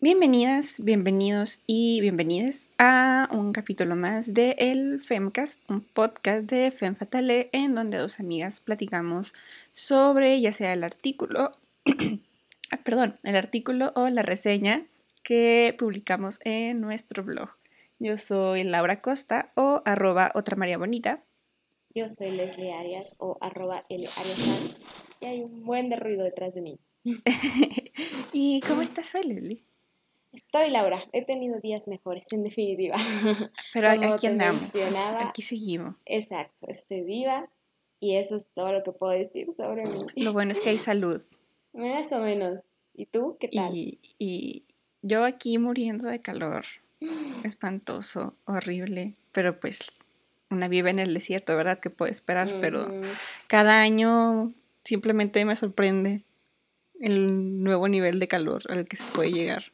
Bienvenidas, bienvenidos y bienvenidas a un capítulo más de El Femcast, un podcast de Fem Fatale en donde dos amigas platicamos sobre ya sea el artículo, ah, perdón, el artículo o la reseña que publicamos en nuestro blog. Yo soy Laura Costa o arroba otra María Bonita. Yo soy Leslie Arias o arroba L Arias y hay un buen de ruido detrás de mí. ¿Y cómo estás hoy, Leslie? Estoy, Laura. He tenido días mejores, en definitiva. Pero aquí andamos. Aquí seguimos. Exacto, estoy viva y eso es todo lo que puedo decir sobre mí. Lo bueno es que hay salud. Más o menos. ¿Y tú? ¿Qué tal? Y, y yo aquí muriendo de calor. Espantoso, horrible. Pero pues una vive en el desierto, ¿verdad? Que puede esperar, pero cada año simplemente me sorprende el nuevo nivel de calor al que se puede llegar.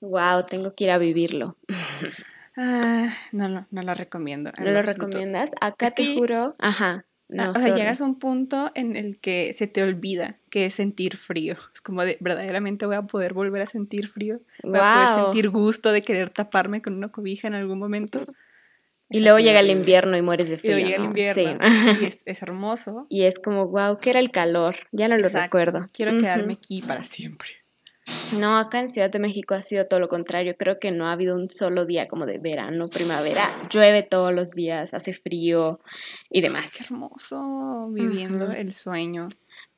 Wow, tengo que ir a vivirlo. Ah, no, no, no lo recomiendo. ¿No lo recomiendas? Acá te juro. Ajá. No, o sea, llegas a un punto en el que se te olvida que es sentir frío. Es como de, verdaderamente voy a poder volver a sentir frío. Voy a poder sentir gusto de querer taparme con una cobija en algún momento. Y luego llega el invierno y mueres de frío. Y luego llega el invierno. Y es, es, hermoso. Y es como, wow, ¿qué era el calor? Ya no lo recuerdo. Quiero quedarme aquí para siempre. No, acá en Ciudad de México ha sido todo lo contrario. Creo que no ha habido un solo día como de verano, primavera. Llueve todos los días, hace frío y demás. Qué hermoso viviendo el sueño.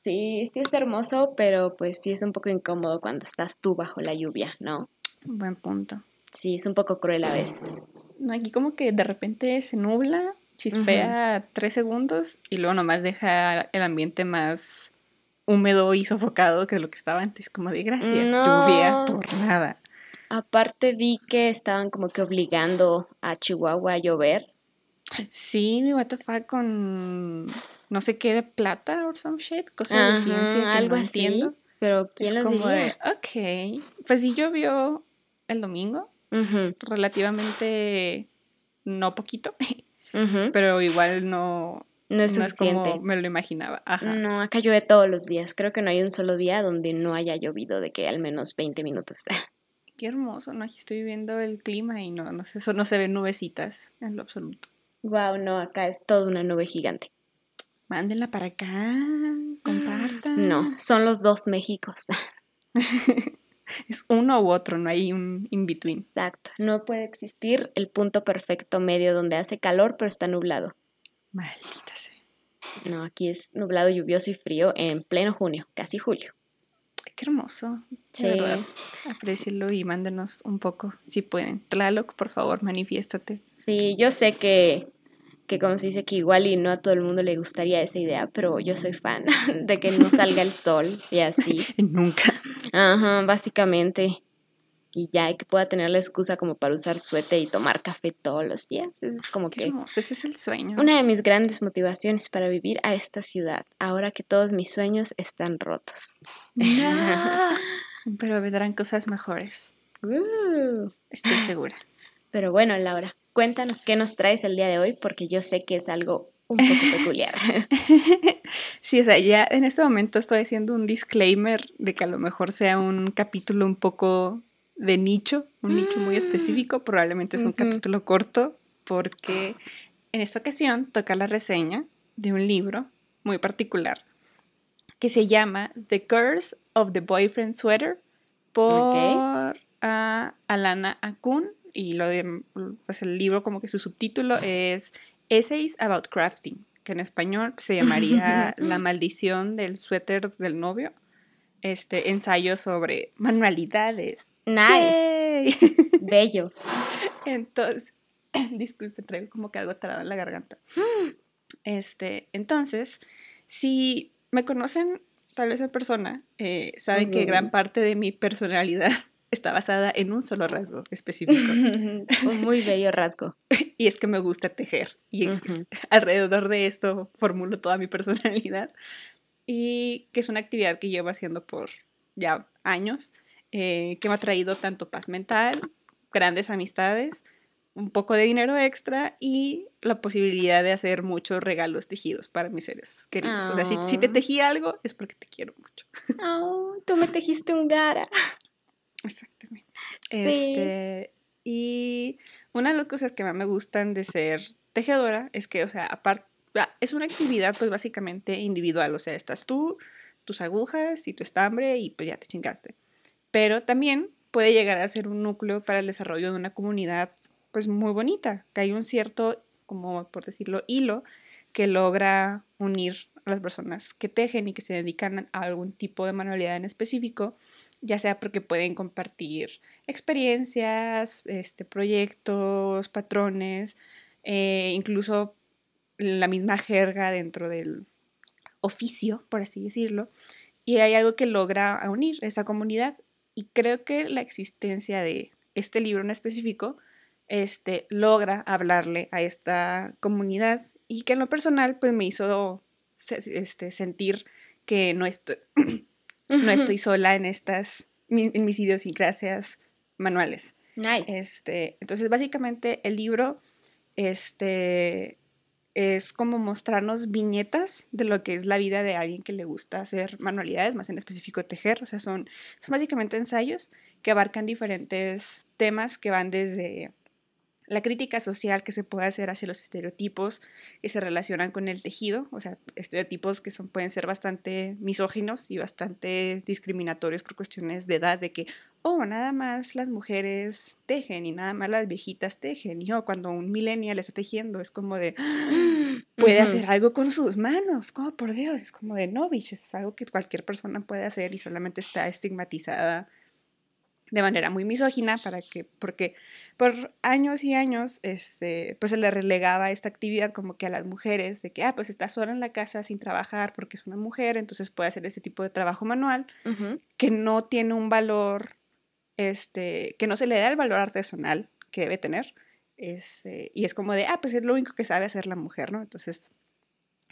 Sí, sí es hermoso, pero pues sí es un poco incómodo cuando estás tú bajo la lluvia, ¿no? Buen punto. Sí, es un poco cruel a veces. No, aquí como que de repente se nubla, chispea tres segundos y luego nomás deja el ambiente más húmedo y sofocado que lo que estaba antes, como de gracias, lluvia por nada. Aparte vi que estaban como que obligando a Chihuahua a llover. Sí, what the fuck con no sé qué de plata o some shit, cosas de ciencia que algo no así, entiendo. Pero quién es como de, ok, pues sí llovió el domingo, relativamente no poquito, pero igual no no es, suficiente. como me lo imaginaba. No, acá llueve todos los días. Creo que no hay un solo día donde no haya llovido de que al menos 20 minutos. Qué hermoso, ¿no? Aquí estoy viendo el clima y no, no sé, eso no se ven nubecitas en lo absoluto. Wow, no, acá es toda una nube gigante. Mándenla para acá, compartan. No, son los dos Méxicos. es uno u otro, no hay un in-between. Exacto, no puede existir el punto perfecto medio donde hace calor pero está nublado. Maldita sea. No, aquí es nublado, lluvioso y frío en pleno junio, casi julio. Qué hermoso. Sí. Verdad. Aprecienlo y mándenos un poco, si pueden. Tlaloc, por favor, manifiéstate. Sí, yo sé que, que como se dice que igual y no a todo el mundo le gustaría esa idea, pero yo soy fan de que no salga el sol y así. Nunca. Ajá, básicamente y ya que pueda tener la excusa como para usar suéter y tomar café todos los días. Es como que ese es el sueño. Una de mis grandes motivaciones para vivir a esta ciudad, ahora que todos mis sueños están rotos. Pero vendrán cosas mejores. Uh. Estoy segura. Pero bueno, Laura, cuéntanos qué nos traes el día de hoy, porque yo sé que es algo un poco peculiar. Sí, o sea, ya en este momento estoy haciendo un disclaimer de que a lo mejor sea un capítulo un poco de nicho, un nicho muy mm. específico, probablemente es un capítulo corto, porque en esta ocasión toca la reseña de un libro muy particular que se llama The Curse of the Boyfriend Sweater por Alana Akun y lo de pues el libro como que su subtítulo es Essays about Crafting, que en español se llamaría La maldición del suéter del novio. Este ensayo sobre manualidades Nice. Bello. Entonces, disculpe, traigo como que algo atorado en la garganta. Este, entonces, si me conocen tal vez en persona, eh, saben que gran parte de mi personalidad está basada en un solo rasgo específico. un muy bello rasgo. y es que me gusta tejer. Y alrededor de esto formulo toda mi personalidad. Y que es una actividad que llevo haciendo por ya años. Eh, que me ha traído tanto paz mental, grandes amistades, un poco de dinero extra y la posibilidad de hacer muchos regalos tejidos para mis seres queridos. O sea, si, te ah. tejí algo es porque te quiero mucho. Oh, tú me tejiste un gara. Exactamente. Este, y una de las cosas que más me gustan de ser tejedora es que, o sea, aparte, ah, es una actividad pues básicamente individual, o sea, estás tú, tus agujas y tu estambre y pues ya te chingaste. Pero también puede llegar a ser un núcleo para el desarrollo de una comunidad pues muy bonita, que hay un cierto, como por decirlo, hilo que logra unir a las personas que tejen y que se dedican a algún tipo de manualidad en específico, ya sea porque pueden compartir experiencias, este, proyectos, patrones, eh, incluso la misma jerga dentro del oficio, por así decirlo, y hay algo que logra unir esa comunidad. Y creo que la existencia de este libro en específico este, logra hablarle a esta comunidad y que en lo personal pues me hizo este, sentir que no estoy, no estoy sola en estas, en mis idiosincrasias manuales. Nice. Este, entonces básicamente el libro este, es como mostrarnos viñetas de lo que es la vida de alguien que le gusta hacer manualidades, más en específico tejer. O sea, son, básicamente ensayos que abarcan diferentes temas que van desde la crítica social que se puede hacer hacia los estereotipos que se relacionan con el tejido, o sea, estereotipos que son, pueden ser bastante misóginos y bastante discriminatorios por cuestiones de edad, de que, oh, nada más las mujeres tejen y nada más las viejitas tejen, y oh, cuando un millennial está tejiendo es como de, puede hacer algo con sus manos, como por Dios, es como de, no, bitch, es algo que cualquier persona puede hacer y solamente está estigmatizada de manera muy misógina, para que, porque por años y años este, pues se le relegaba esta actividad como que a las mujeres, de que, ah, pues está sola en la casa sin trabajar porque es una mujer, entonces puede hacer ese tipo de trabajo manual, que no tiene un valor, este, que no se le da el valor artesanal que debe tener, este, y es como de, ah, pues es lo único que sabe hacer la mujer, ¿no? Entonces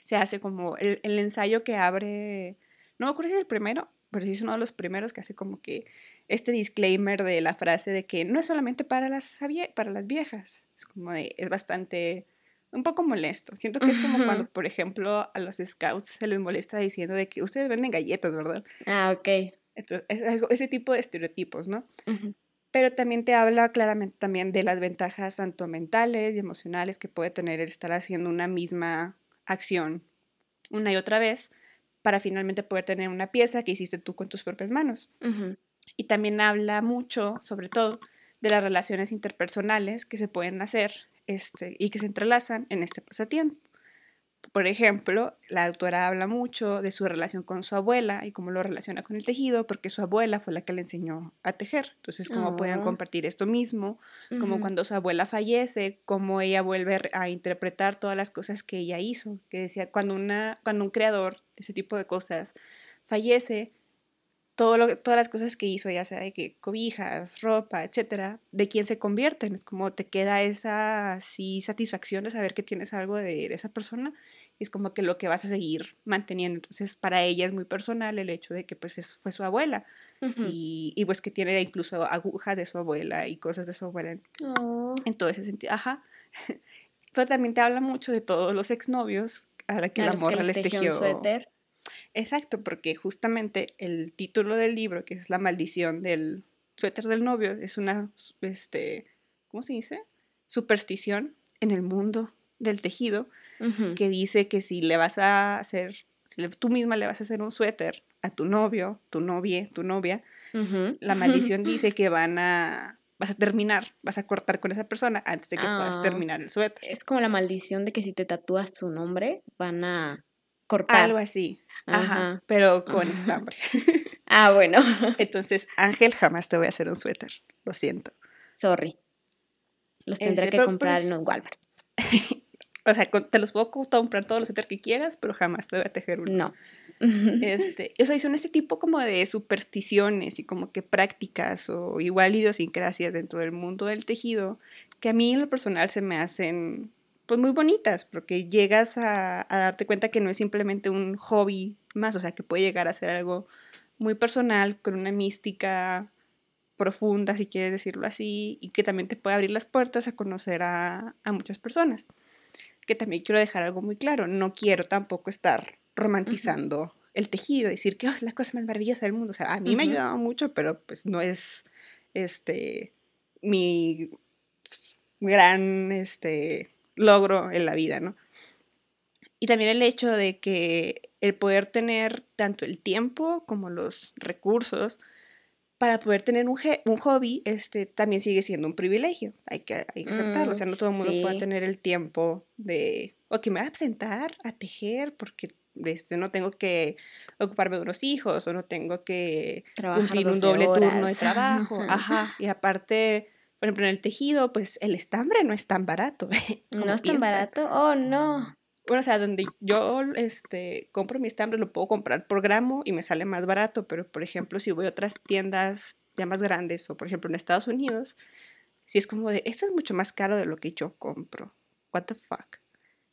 se hace como el, el ensayo que abre, no me acuerdo si es el primero, pero sí es uno de los primeros que hace como que este disclaimer de la frase de que no es solamente para las, para las viejas, es como de, es bastante, un poco molesto. Siento que es como cuando, por ejemplo, a los scouts se les molesta diciendo de que ustedes venden galletas, ¿verdad? Ah, ok. Entonces, es ese tipo de estereotipos, ¿no? Pero también te habla claramente también de las ventajas tanto mentales y emocionales que puede tener el estar haciendo una misma acción una y otra vez para finalmente poder tener una pieza que hiciste tú con tus propias manos. Y también habla mucho, sobre todo, de las relaciones interpersonales que se pueden hacer este, y que se entrelazan en este pasatiempo. Por ejemplo, la autora habla mucho de su relación con su abuela y cómo lo relaciona con el tejido, porque su abuela fue la que le enseñó a tejer. Entonces, cómo pueden ah. compartir esto mismo, como cuando su abuela fallece, cómo ella vuelve a interpretar todas las cosas que ella hizo. Que decía, cuando, una, cuando un creador, ese tipo de cosas, fallece, todo lo, todas las cosas que hizo, ya sea de que cobijas, ropa, etcétera, de quién se convierten. Es como te queda esa sí, satisfacción de saber que tienes algo de, esa persona. Es como que lo que vas a seguir manteniendo. Entonces, para ella es muy personal el hecho de que pues fue su abuela. y, y, pues que tiene incluso agujas de su abuela y cosas de su abuela. Oh. En todo ese sentido. Ajá. Pero también te habla mucho de todos los exnovios a la que la morra les tejió. Suéter. Exacto, porque justamente el título del libro, que es La maldición del suéter del novio, es una, este, ¿cómo se dice? Superstición en el mundo del tejido, que dice que si le vas a hacer, si tú misma le vas a hacer un suéter a tu novio, tu novia, tu novia, la maldición dice que van a, vas a terminar, vas a cortar con esa persona antes de que puedas ah. terminar el suéter. Es como la maldición de que si te tatúas su nombre, van a cortar. Algo así. Ajá, pero con estambre. Ah, bueno. Entonces, Ángel, jamás te voy a hacer un suéter. Lo siento. Sorry. Los tendré este, que comprar en un Walmart. o sea, te los puedo comprar todos los suéteres que quieras, pero jamás te voy a tejer uno. No. este, o sea, son este tipo como de supersticiones y como que prácticas o igual idiosincrasias dentro del mundo del tejido que a mí en lo personal se me hacen pues muy bonitas, porque llegas a, darte cuenta que no es simplemente un hobby más, o sea, que puede llegar a ser algo muy personal, con una mística profunda, si quieres decirlo así, y que también te puede abrir las puertas a conocer a, muchas personas. Que también quiero dejar algo muy claro, no quiero tampoco estar romantizando el tejido, decir que oh, es la cosa más maravillosa del mundo. O sea, a mí me ha ayudado mucho, pero pues no es este, mi gran, este, logro en la vida, ¿no? Y también el hecho de que el poder tener tanto el tiempo como los recursos para poder tener un, un hobby, este, también sigue siendo un privilegio. Hay que, hay que aceptarlo. o sea, no todo el mundo puede tener el tiempo de, o que me voy a sentar a tejer porque este, no tengo que ocuparme de unos hijos o no tengo que cumplir un doble turno de trabajo. Ajá. Y aparte, por ejemplo, en el tejido, pues el estambre no es tan barato. ¿No es tan barato? Oh, no bueno, o sea, donde yo este, compro mi estambre lo puedo comprar por gramo y me sale más barato, pero por ejemplo, si voy a otras tiendas ya más grandes o por ejemplo en Estados Unidos, si es como de, esto es mucho más caro de lo que yo compro. What the fuck?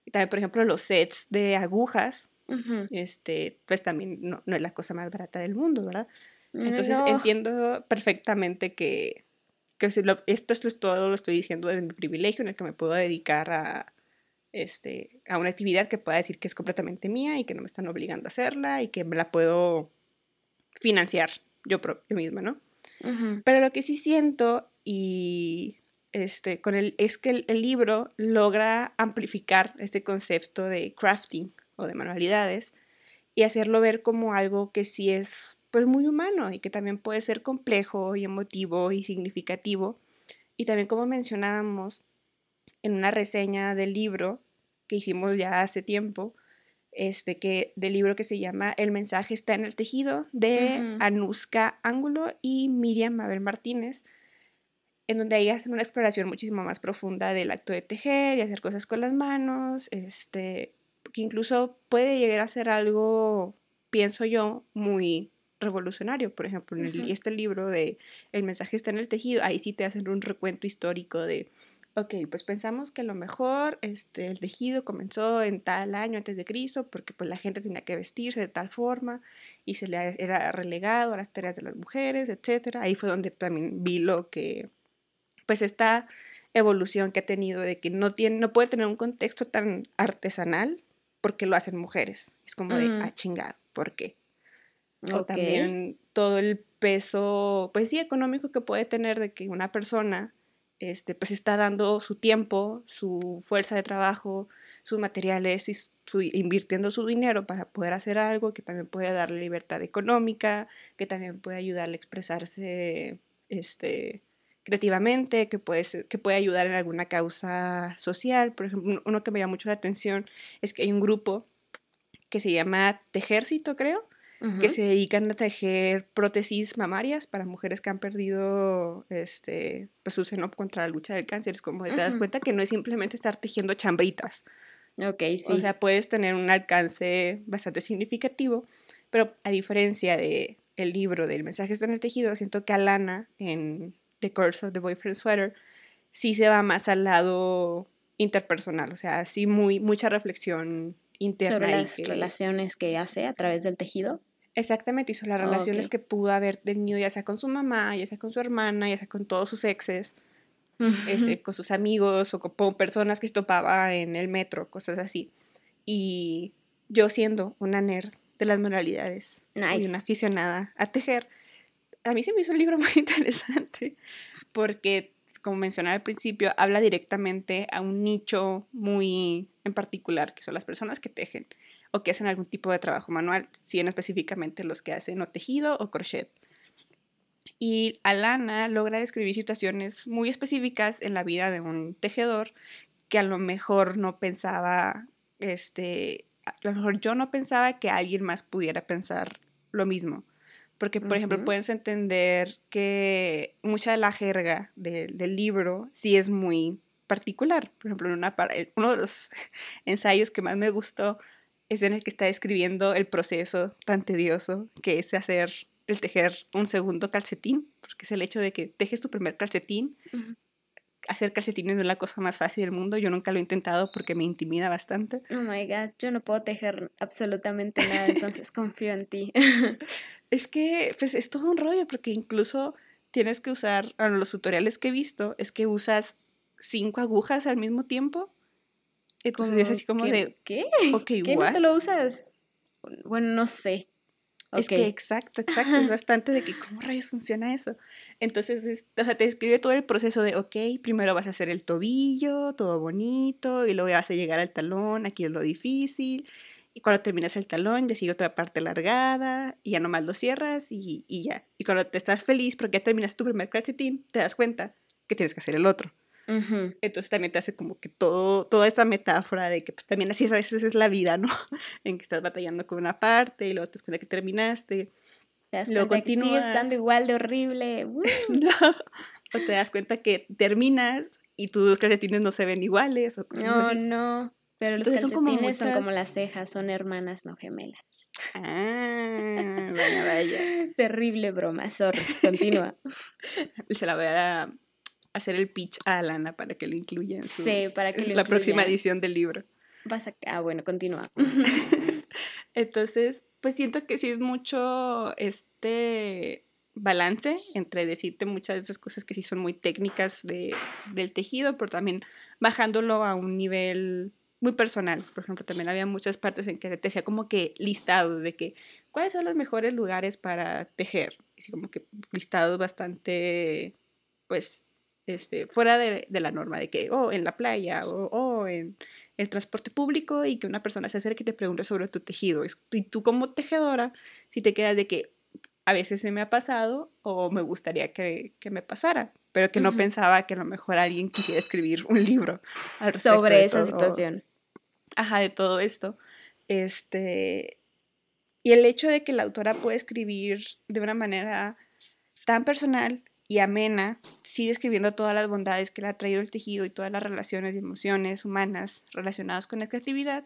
Y también, por ejemplo, los sets de agujas, este, pues también no, es la cosa más barata del mundo, ¿verdad? Entonces entiendo perfectamente que, que si esto es todo lo estoy diciendo desde mi privilegio en el que me puedo dedicar a, este, a una actividad que pueda decir que es completamente mía y que no me están obligando a hacerla y que me la puedo financiar yo, yo misma, ¿no? Pero lo que sí siento y este, con el, es que el, libro logra amplificar este concepto de crafting o de manualidades y hacerlo ver como algo que sí es pues muy humano y que también puede ser complejo y emotivo y significativo. Y también como mencionábamos en una reseña del libro, que hicimos ya hace tiempo, este, que, del libro que se llama El mensaje está en el tejido, de Anuska Ángulo y Miriam Mabel Martínez, en donde ahí hacen una exploración muchísimo más profunda del acto de tejer y hacer cosas con las manos, este, que incluso puede llegar a ser algo, pienso yo, muy revolucionario. Por ejemplo, en este libro de El mensaje está en el tejido, ahí sí te hacen un recuento histórico de ok, pues pensamos que a lo mejor este, el tejido comenzó en tal año antes de Cristo porque pues la gente tenía que vestirse de tal forma y se le era relegado a las tareas de las mujeres, etc. Ahí fue donde también vi lo que, pues esta evolución que ha tenido de que no, tiene, no puede tener un contexto tan artesanal porque lo hacen mujeres. Es como de, ah, chingado, ¿por qué? O también todo el peso, pues sí, económico que puede tener de que una persona este, pues está dando su tiempo, su fuerza de trabajo, sus materiales y invirtiendo su dinero para poder hacer algo que también puede darle libertad económica, que también puede ayudarle a expresarse este, creativamente, que puede, que puede ayudar en alguna causa social. Por ejemplo, uno que me llama mucho la atención es que hay un grupo que se llama Tejército, creo, que se dedican a tejer prótesis mamarias para mujeres que han perdido este, pues, su seno contra la lucha del cáncer. Es como te das cuenta que no es simplemente estar tejiendo chambritas. Ok, sí. O sea, puedes tener un alcance bastante significativo, pero a diferencia de el libro del mensaje está en el tejido, siento que Alana en The Curse of the Boyfriend Sweater sí se va más al lado interpersonal, o sea, sí muy mucha reflexión interna. Sobre las relaciones que hace a través del tejido. Exactamente, hizo las relaciones que pudo haber tenido, ya sea con su mamá, ya sea con su hermana, ya sea con todos sus exes, este, con sus amigos o con personas que se topaba en el metro, cosas así. Y yo siendo una nerd de las moralidades y una aficionada a tejer, a mí se me hizo un libro muy interesante porque, como mencionaba al principio, habla directamente a un nicho muy en particular, que son las personas que tejen o que hacen algún tipo de trabajo manual, siendo específicamente los que hacen o tejido o crochet. Y Alana logra describir situaciones muy específicas en la vida de un tejedor que a lo mejor no pensaba, este, a lo mejor yo no pensaba que alguien más pudiera pensar lo mismo. Porque, por ejemplo, puedes entender que mucha de la jerga del libro sí es muy particular. Por ejemplo, una, uno de los ensayos que más me gustó es en el que está describiendo el proceso tan tedioso que es hacer el tejer un segundo calcetín, porque es el hecho de que tejes tu primer calcetín. Hacer calcetines no es la cosa más fácil del mundo. Yo nunca lo he intentado porque me intimida bastante. Oh my god, yo no puedo tejer absolutamente nada, entonces confío en ti. es que, pues es todo un rollo, porque incluso tienes que usar, bueno, los tutoriales que he visto, es que usas cinco agujas al mismo tiempo entonces es así como de... ¿Qué? ¿Qué no solo usas? Bueno, no sé. Es que exacto, exacto, es bastante de que cómo rayos funciona eso. Entonces, o sea, te describe todo el proceso de, ok, primero vas a hacer el tobillo, todo bonito, y luego vas a llegar al talón, aquí es lo difícil, y cuando terminas el talón ya sigue otra parte largada, y ya nomás lo cierras y, y ya. Y cuando te estás feliz porque ya terminas tu primer calcetín, te das cuenta que tienes que hacer el otro. Entonces también te hace como que todo, toda esta metáfora de que pues, también así a veces es la vida, ¿no? en que estás batallando con una parte y luego te das cuenta que terminaste. Te das luego cuenta que sigue estando igual de horrible. no. O te das cuenta que terminas y tus calcetines no se ven iguales. O no, no. Pero los calcetines son como, las cejas, son hermanas, no gemelas. Ah, vaya, vaya. Terrible broma, sorry, continúa. Se la voy a hacer el pitch a Alana para que lo incluya en, su, sí, para que la próxima edición del libro. Vas a... Ah, bueno, continúa. Entonces, pues siento que sí es mucho este balance entre decirte muchas de esas cosas que sí son muy técnicas de, del tejido, pero también bajándolo a un nivel muy personal. Por ejemplo, también había muchas partes en que te decía como que listados de que cuáles son los mejores lugares para tejer. Así como que listados bastante, pues, este, fuera de, la norma, de que, o oh, en la playa, o oh, en el transporte público, y que una persona se acerque y te pregunte sobre tu tejido. Y tú como tejedora, si te quedas de que a veces se me ha pasado o me gustaría que, me pasara, pero que no pensaba que a lo mejor alguien quisiera escribir un libro sobre esa situación. Ajá, de todo esto. Este, y el hecho de que la autora puede escribir de una manera tan personal y amena, sigue escribiendo todas las bondades que le ha traído el tejido y todas las relaciones y emociones humanas relacionadas con la creatividad,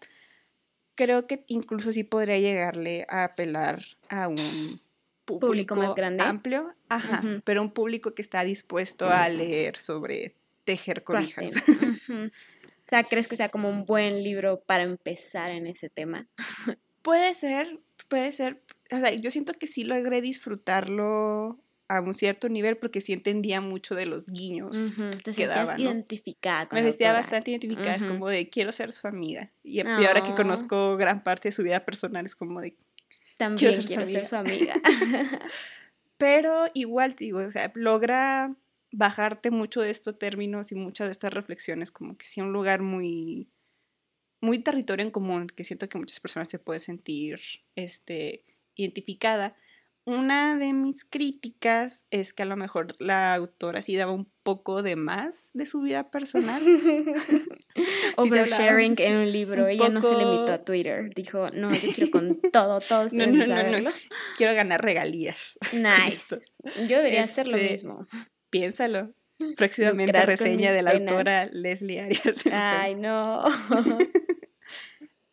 creo que incluso sí podría llegarle a apelar a un público, más grande. amplio, ajá, pero un público que está dispuesto a leer sobre tejer cobijas. O sea, ¿crees que sea como un buen libro para empezar en ese tema? puede ser, puede ser. O sea, yo siento que sí logré disfrutarlo a un cierto nivel porque sí entendía mucho de los guiños Te que daba, identificada Me sentía bastante identificada, es como de quiero ser su amiga. Y, ahora que conozco gran parte de su vida personal es como de también quiero ser, su, amiga. Pero igual, digo, o sea, logra bajarte mucho de estos términos y muchas de estas reflexiones, como que sea un lugar muy, muy territorio en común, que siento que muchas personas se pueden sentir este, identificada una de mis críticas es que a lo mejor la autora sí daba un poco de más de su vida personal. Oversharing en un libro. Ella no se limitó a Twitter. Dijo, no, yo quiero con todo, todo no, no, no, no, Quiero ganar regalías. Nice. Yo debería hacer lo este, mismo. Piénsalo. Próximamente reseña de la autora Leslie Arias. Ay, no.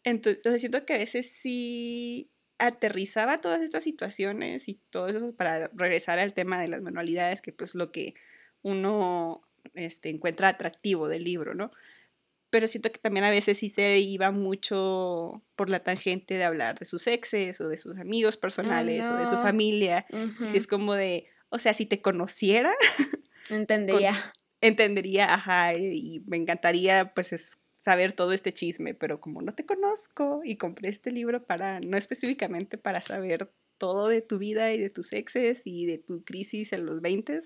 entonces siento que a veces sí aterrizaba todas estas situaciones y todo eso para regresar al tema de las manualidades, que pues lo que uno este, encuentra atractivo del libro, ¿no? Pero siento que también a veces sí se iba mucho por la tangente de hablar de sus exes o de sus amigos personales o de su familia. y es como de, o sea, si te conociera... Entendería. entendería, ajá, y me encantaría pues es saber todo este chisme, pero como no te conozco y compré este libro para, no específicamente para saber todo de tu vida y de tus exes y de tu crisis en los 20,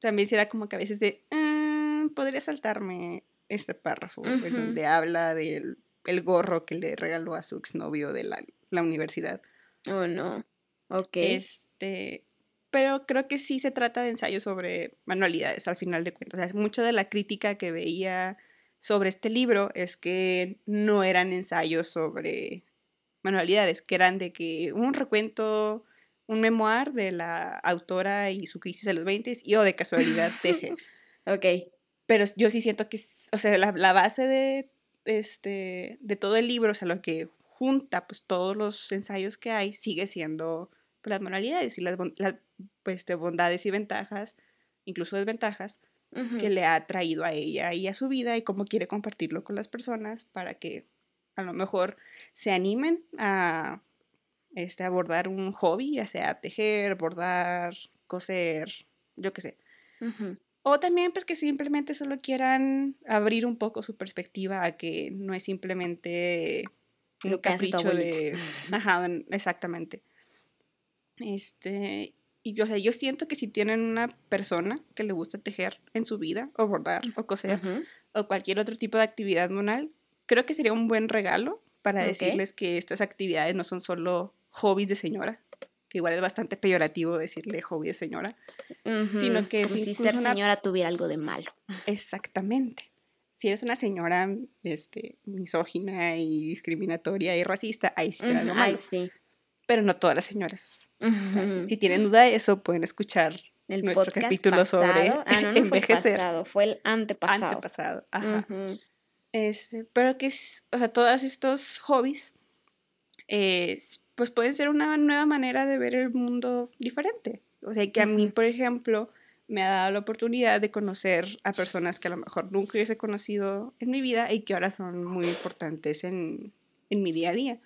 también será como que a veces de, ah, podría saltarme este párrafo donde habla del el gorro que le regaló a su exnovio de la, la universidad. Oh, no. Ok. Este, pero creo que sí se trata de ensayos sobre manualidades al final de cuentas. O sea, mucha de la crítica que veía sobre este libro es que no eran ensayos sobre manualidades, que eran de que un recuento, un memoir de la autora y su crisis de los 20 y o de casualidad teje. ok. Pero yo sí siento que, o sea, la, base de, este, de todo el libro, o sea, lo que junta pues todos los ensayos que hay, sigue siendo pues, las manualidades y las, pues, de bondades y ventajas, incluso desventajas, que le ha traído a ella y a su vida y cómo quiere compartirlo con las personas para que a lo mejor se animen a este, abordar un hobby, ya sea tejer, bordar, coser, yo qué sé. O también pues que simplemente solo quieran abrir un poco su perspectiva a que no es simplemente un capricho de... Ajá, exactamente. Este, y yo, o sea, yo siento que si tienen una persona que le gusta tejer en su vida, o bordar, o coser, o cualquier otro tipo de actividad manual, creo que sería un buen regalo para decirles que estas actividades no son solo hobbies de señora, que igual es bastante peyorativo decirle hobby de señora, sino que Como si ser señora tuviera algo de malo. Exactamente. Si eres una señora este, misógina y discriminatoria y racista, ahí sí te da malo. sí. Pero no todas las señoras. si tienen duda de eso, pueden escuchar el nuestro capítulo sobre ah, no, no envejecer. Fue el pasado, fue el antepasado. Antepasado, ajá. Este, pero que, o sea, todos estos hobbies, eh, pues pueden ser una nueva manera de ver el mundo diferente. O sea, que a mí, por ejemplo, me ha dado la oportunidad de conocer a personas que a lo mejor nunca hubiese conocido en mi vida y que ahora son muy importantes en, en mi día a día.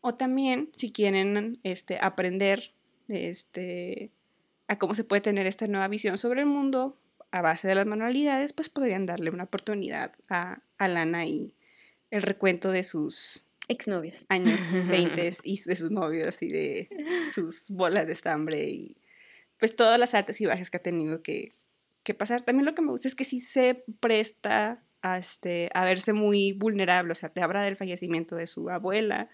O también, si quieren este, aprender este, a cómo se puede tener esta nueva visión sobre el mundo, a base de las manualidades, pues podrían darle una oportunidad a, a Lana y el recuento de sus exnovios. Años 20 y de sus novios y de sus bolas de estambre y pues todas las artes y bajes que ha tenido que, que pasar. También lo que me gusta es que sí se presta a, este, a verse muy vulnerable, o sea, te habla del fallecimiento de su abuela,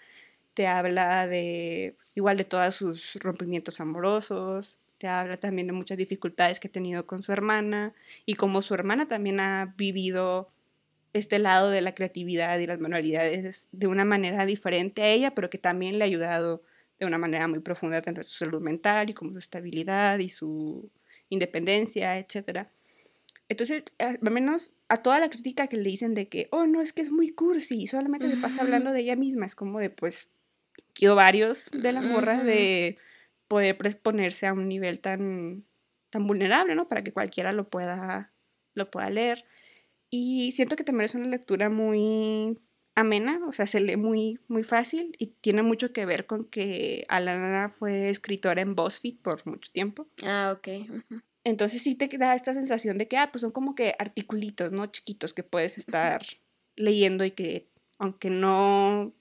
te habla de igual de todos sus rompimientos amorosos, te habla también de muchas dificultades que ha tenido con su hermana y cómo su hermana también ha vivido este lado de la creatividad y las manualidades de una manera diferente a ella, pero que también le ha ayudado de una manera muy profunda tanto su salud mental y como su estabilidad y su independencia, etc. Entonces, al menos a toda la crítica que le dicen de que, oh, no, es que es muy cursi, solamente se pasa hablando de ella misma, es como de, pues, que varios de la morra de poder ponerse a un nivel tan, tan vulnerable, ¿no? Para que cualquiera lo pueda, lo pueda leer. Y siento que también es una lectura muy amena, o sea, se lee muy, muy fácil y tiene mucho que ver con que Alana fue escritora en BuzzFeed por mucho tiempo. Ah, ok. Entonces sí te da esta sensación de que, ah, pues son como que articulitos, ¿no? Chiquitos que puedes estar leyendo y que, aunque no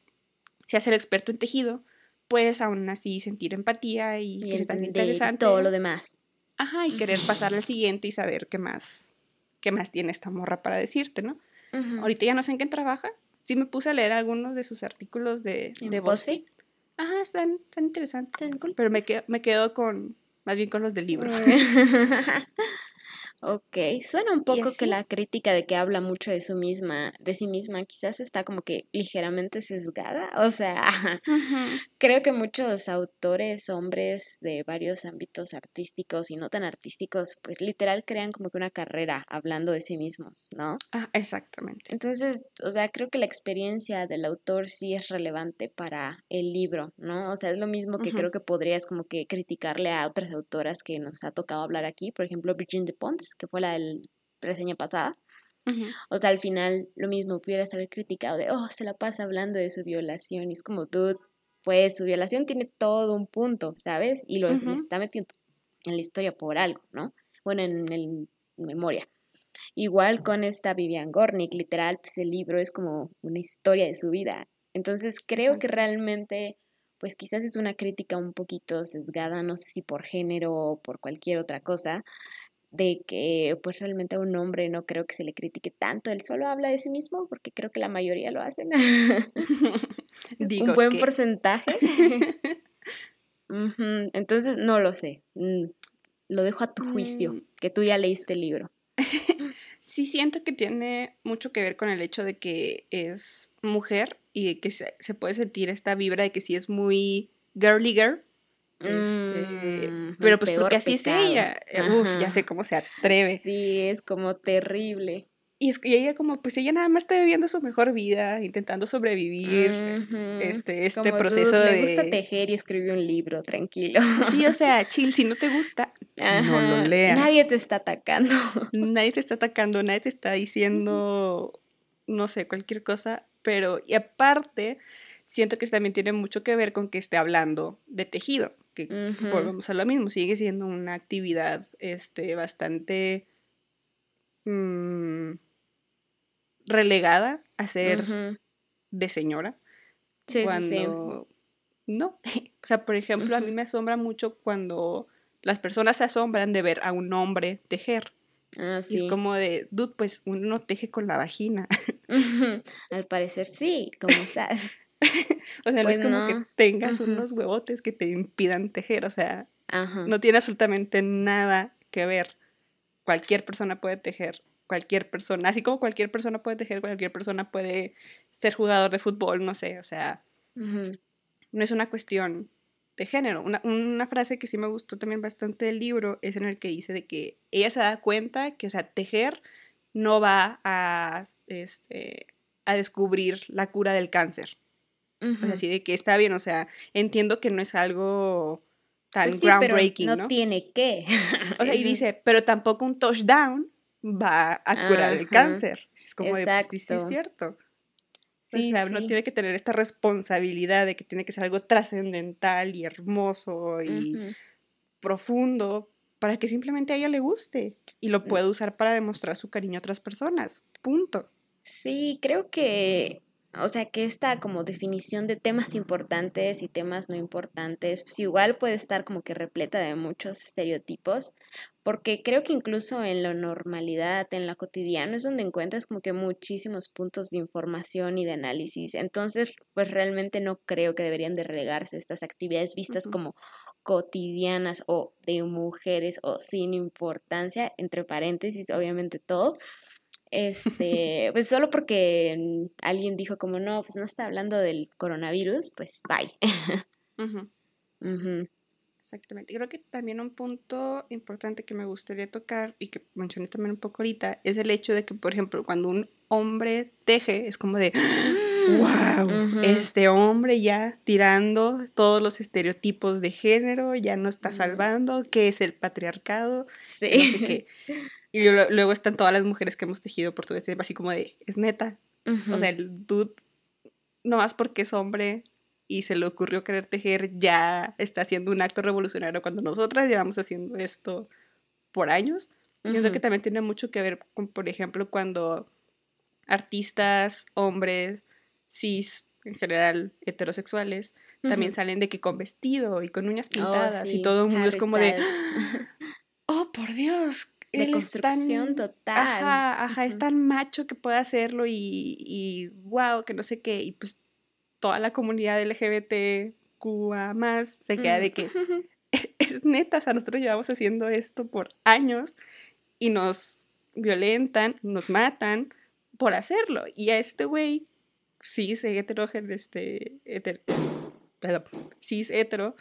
seas el experto en tejido, puedes aún así sentir empatía y, que está interesante. todo lo demás. Ajá, y querer pasar al siguiente y saber qué más, qué más tiene esta morra para decirte, ¿no? Ahorita ya no sé en qué trabaja. Sí me puse a leer algunos de sus artículos de, de BuzzFeed. Ajá, están, están interesantes. Pero me quedo, me quedo con, más bien con los del libro. Ok, suena un poco que la crítica de que habla mucho de su misma, de sí misma, quizás está como que ligeramente sesgada. O sea, creo que muchos autores, hombres de varios ámbitos artísticos y no tan artísticos, pues literal crean como que una carrera hablando de sí mismos, ¿no? Ah, exactamente. Entonces, o sea, creo que la experiencia del autor sí es relevante para el libro, ¿no? O sea, es lo mismo que creo que podrías como que criticarle a otras autoras que nos ha tocado hablar aquí, por ejemplo, Virginia de Pons que fue la del reseña pasada. O sea, al final lo mismo, pudieras haber criticado de, oh, se la pasa hablando de su violación. Y es como, tú, pues su violación tiene todo un punto, ¿sabes? Y lo está metiendo en la historia por algo, ¿no? Bueno, en, el memoria. Igual con esta Vivian Gornick, literal, pues el libro es como una historia de su vida. Entonces creo que realmente, pues quizás es una crítica un poquito sesgada, no sé si por género o por cualquier otra cosa, de que pues realmente a un hombre no creo que se le critique tanto, él solo habla de sí mismo porque creo que la mayoría lo hacen. un buen porcentaje. Entonces no lo sé, mm, lo dejo a tu juicio, mm. que tú ya leíste el libro. sí siento que tiene mucho que ver con el hecho de que es mujer y que se, se puede sentir esta vibra de que sí es muy girly girl este, mm, pero pues porque así es ella. Eh, uf, ya sé cómo se atreve. Sí, es como terrible. Y, es, y ella como, pues ella nada más está viviendo su mejor vida, intentando sobrevivir este, este proceso de... Le gusta tejer y escribir un libro, tranquilo. Sí, o sea, chill, si no te gusta, no lo leas. Nadie te está atacando. Nadie te está atacando, nadie te está diciendo, no sé, cualquier cosa, pero... Y aparte, siento que también tiene mucho que ver con que esté hablando de tejido que volvemos a lo mismo, sigue siendo una actividad este, bastante mm, relegada a ser de señora. Sí, cuando no. o sea, por ejemplo, a mí me asombra mucho cuando las personas se asombran de ver a un hombre tejer. Ah, sí. Y es como de, dude, pues uno no teje con la vagina. Al parecer sí, como está. o sea, no es como que tengas unos huevotes que te impidan tejer, o sea, no tiene absolutamente nada que ver. Cualquier persona puede tejer, cualquier persona, así como cualquier persona puede tejer, cualquier persona puede ser jugador de fútbol, no sé, o sea, no es una cuestión de género. Una, una, frase que sí me gustó también bastante del libro es en el que dice de que ella se da cuenta que, o sea, tejer no va a, este, a descubrir la cura del cáncer. O sea, así de que está bien, o sea, entiendo que no es algo tan pues groundbreaking, no, tiene que. o sea, y dice, pero tampoco un touchdown va a curar el cáncer. Es como de, pues, sí, sí, es cierto. Sí, o sea, no tiene que tener esta responsabilidad de que tiene que ser algo trascendental y hermoso y profundo para que simplemente a ella le guste y lo mm. pueda usar para demostrar su cariño a otras personas. Punto. Sí, creo que o sea, que esta como definición de temas importantes y temas no importantes, pues igual puede estar como que repleta de muchos estereotipos, porque creo que incluso en la normalidad, en lo cotidiano, es donde encuentras como que muchísimos puntos de información y de análisis. Entonces, pues realmente no creo que deberían de regarse estas actividades vistas como cotidianas o de mujeres o sin importancia, entre paréntesis, obviamente todo, este, pues solo porque alguien dijo como no, pues no está hablando del coronavirus, pues bye. Exactamente. Creo que también un punto importante que me gustaría tocar y que mencioné también un poco ahorita es el hecho de que, por ejemplo, cuando un hombre teje, es como de, wow, este hombre ya tirando todos los estereotipos de género, ya no está salvando, ¿qué es el patriarcado? Sí. Y luego están todas las mujeres que hemos tejido por todo este tiempo, así como de, es neta. O sea, el dude, no más porque es hombre y se le ocurrió querer tejer, ya está haciendo un acto revolucionario cuando nosotras llevamos haciendo esto por años. Uh Siento que también tiene mucho que ver con, por ejemplo, cuando artistas, hombres, cis, en general heterosexuales, también salen de que con vestido y con uñas oh, pintadas y todo el mundo es como de, oh, por Dios, de construcción total. Ajá, ajá, es tan macho que puede hacerlo y, y wow, que no sé qué. Y pues toda la comunidad LGBTQA más se queda de que es neta, o sea, nosotros llevamos haciendo esto por años y nos violentan, nos matan por hacerlo. Y a este güey, cis, hetero, este, hetero, cis, hetero,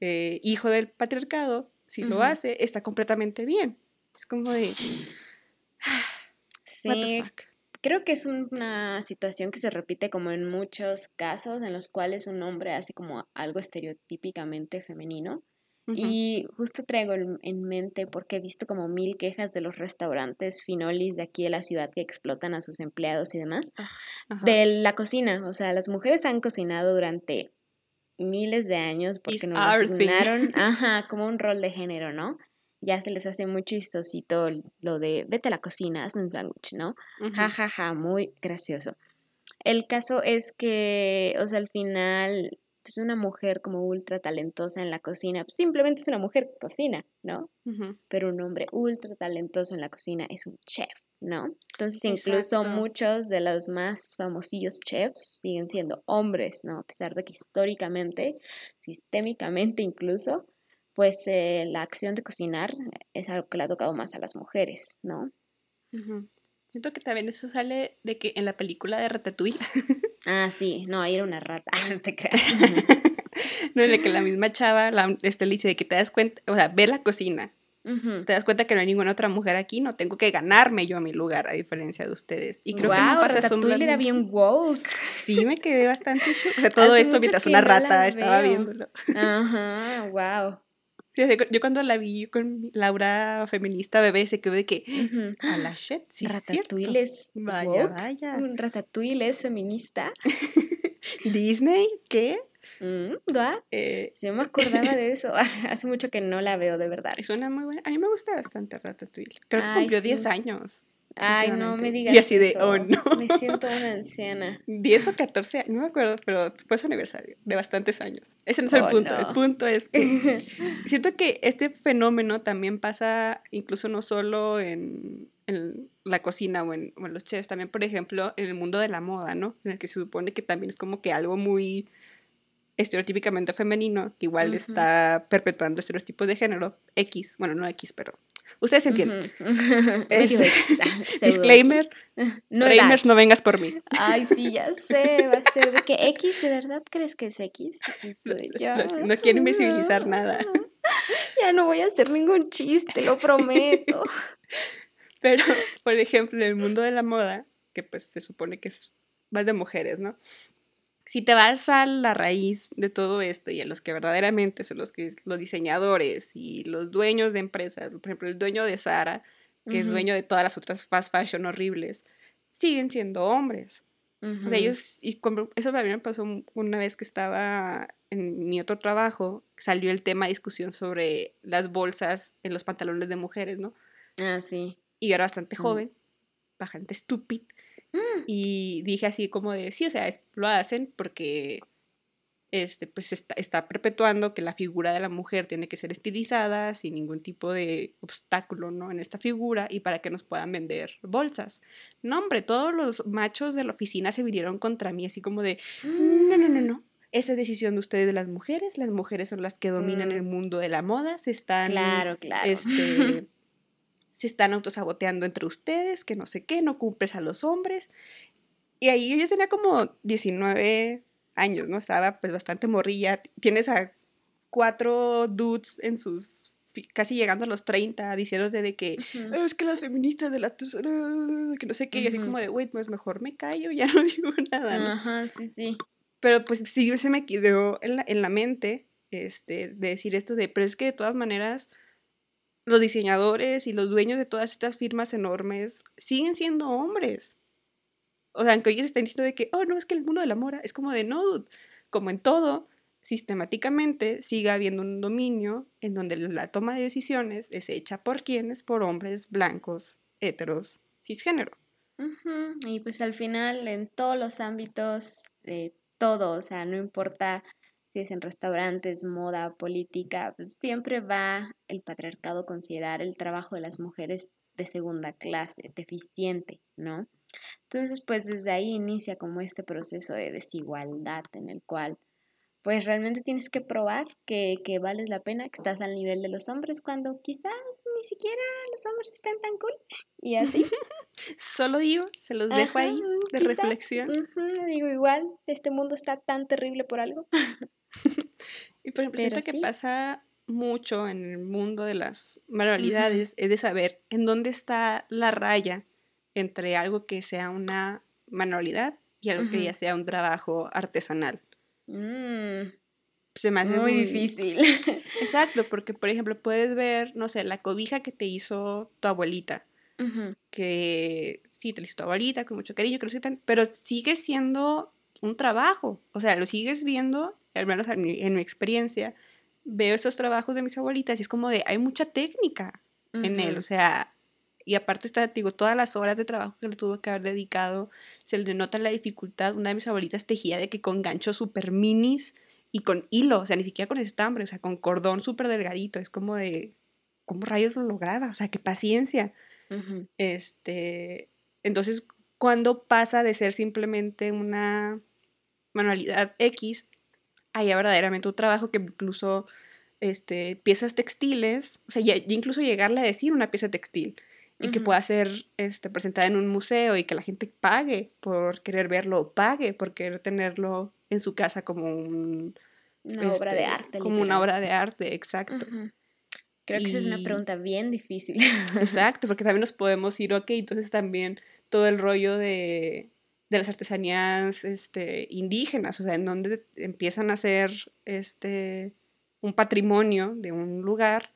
eh, hijo del patriarcado, si lo hace, está completamente bien. Es como de... Sí, creo que es una situación que se repite como en muchos casos en los cuales un hombre hace como algo estereotípicamente femenino. Y justo traigo en mente porque he visto como mil quejas de los restaurantes finolis de aquí de la ciudad que explotan a sus empleados y demás. Ah, de la cocina, o sea, las mujeres han cocinado durante miles de años porque nos asignaron, ajá, como un rol de género, ¿no? Ya se les hace muy chistosito lo de vete a la cocina, hazme un sándwich, ¿no? Ja, ja, ja, muy gracioso. El caso es que, o sea, al final, pues una mujer como ultra talentosa en la cocina, pues simplemente es una mujer que cocina, ¿no? Pero un hombre ultra talentoso en la cocina es un chef, ¿no? Entonces incluso muchos de los más famosillos chefs siguen siendo hombres, ¿no? A pesar de que históricamente, sistémicamente incluso, pues eh, la acción de cocinar es algo que le ha tocado más a las mujeres, ¿no? Siento que también eso sale de que en la película de Ratatouille. ah, sí, no, ahí era una rata, no te creas. no, en la que la misma chava la, este, le dice de que te das cuenta, o sea, ve la cocina. Te das cuenta que no hay ninguna otra mujer aquí, no tengo que ganarme yo a mi lugar, a diferencia de ustedes. Y creo que no pasa Ratatouille era bien woke. Sí, me quedé bastante O sea, todo esto mientras una rata estaba viéndolo. Ajá, wow. Sí, yo cuando la vi con Laura feminista bebé se quedó de que a la shit, sí Ratatouille es vaya, vaya. Un Ratatouille es feminista. Disney, ¿qué? Mm, eh, sí me acordaba de eso. Hace mucho que no la veo de verdad. Es una muy buena. A mí me gusta bastante Ratatouille. Creo que cumplió 10 años. Ay, no me digas. Y así de, oh no. Me siento una anciana. 10 o 14, no me acuerdo, pero fue su aniversario, de bastantes años. Ese no es el Oh, punto. El punto es que siento que este fenómeno también pasa incluso no solo en, en la cocina o en, o en los chefs, también, por ejemplo, en el mundo de la moda, ¿no? En el que se supone que también es como que algo muy estereotípicamente femenino, que igual está perpetuando estereotipos de género X, bueno, no X, pero ustedes entienden. Este, Disclaimer. No Reimers, no vengas por mí. Ay, sí, ya sé, va a ser de que X, ¿de verdad crees que es X? Lo- "Ya, lo- no quiero invisibilizar nada. Ya no voy a hacer ningún chiste, lo prometo. Pero, por ejemplo, en el mundo de la moda, que pues se supone que es más de mujeres, ¿no? Si te vas a la raíz de todo esto y a los que verdaderamente son los que los diseñadores y los dueños de empresas, por ejemplo, el dueño de Zara, que es dueño de todas las otras fast fashion horribles, siguen siendo hombres. O ujú. sea, ellos, y como- eso a mí me pasó un- una vez que estaba en mi otro trabajo, salió el tema de discusión sobre las bolsas en los pantalones de mujeres, ¿no? Ah, sí. Y yo era bastante Sí. joven, bastante estúpido, Mm, y dije así como de, sí, o sea, es- lo hacen porque este, pues está, está perpetuando que la figura de la mujer tiene que ser estilizada sin ningún tipo de obstáculo, ¿no? En esta figura y para que nos puedan vender bolsas. No, hombre, todos los machos de la oficina se vinieron contra mí, así como de, no, no, no, no. Esa es decisión de ustedes de las mujeres. Las mujeres son las que dominan el Mm. mundo de la moda. Se están Claro, claro. este, se están autosaboteando entre ustedes, que no sé qué, no cumples a los hombres. Y ahí yo tenía como 19 años, ¿no? Estaba pues bastante morrilla. Tienes a cuatro dudes en sus, casi llegando a los 30, diciéndote de que Ujú. "Ah, es que las feministas de la tercera, que no sé qué, y así como de, güey, pues mejor me callo, ya no digo nada, ¿no? Ajá, sí, sí. Pero pues sí se me quedó en la, en la mente este, de decir esto de, pero es que de todas maneras los diseñadores y los dueños de todas estas firmas enormes siguen siendo hombres. O sea, aunque ellos estén diciendo de que, oh, no, es que el mundo de la moda es como de, no, dude", como en todo, sistemáticamente sigue habiendo un dominio en donde la toma de decisiones es hecha por quienes, por hombres blancos, heteros, cisgénero. Y pues al final en todos los ámbitos, de todo, o sea, no importa si es en restaurantes, moda, política, pues siempre va el patriarcado a considerar el trabajo de las mujeres de segunda clase, deficiente, ¿no? Entonces, pues desde ahí inicia como este proceso de desigualdad en el cual pues realmente tienes que probar que, que vales la pena, que estás al nivel de los hombres cuando quizás ni siquiera los hombres estén tan cool y así. Solo digo, se los dejo Ajá, ahí de quizá. reflexión. Ujú, digo, igual, este mundo está tan terrible por algo. Y por ejemplo, Pero siento que sí. pasa mucho en el mundo de las manualidades, es de saber en dónde está la raya entre algo que sea una manualidad y algo que Ujú. ya sea un trabajo artesanal. Mm, Se me hace muy un- difícil. Exacto, porque por ejemplo puedes ver, no sé, la cobija que te hizo tu abuelita, Ujú, que sí, te la hizo tu abuelita con mucho cariño, que sé qué tan- pero sigue siendo un trabajo, o sea, lo sigues viendo, al menos en mi, en mi experiencia, veo esos trabajos de mis abuelitas y es como de, hay mucha técnica en él, o sea, y aparte está, digo, todas las horas de trabajo que le tuvo que haber dedicado, se le nota la dificultad, una de mis abuelitas tejía de que con ganchos super minis y con hilo, o sea, ni siquiera con estambre, o sea, con cordón súper delgadito, es como de, ¿cómo rayos lo lograba? O sea, qué paciencia. Ujú. Este, entonces, cuando pasa de ser simplemente una manualidad X a ya verdaderamente un trabajo que incluso este, piezas textiles, o sea, ya, ya incluso llegarle a decir una pieza textil y que pueda ser este, presentada en un museo y que la gente pague por querer verlo, o pague por querer tenerlo en su casa como un Una obra de este, arte. como una obra de arte, exacto. Creo que esa es una pregunta bien difícil. Exacto, porque también nos podemos ir, ok, entonces también todo el rollo de, de las artesanías este, indígenas, o sea, en donde empiezan a ser este, un patrimonio de un lugar,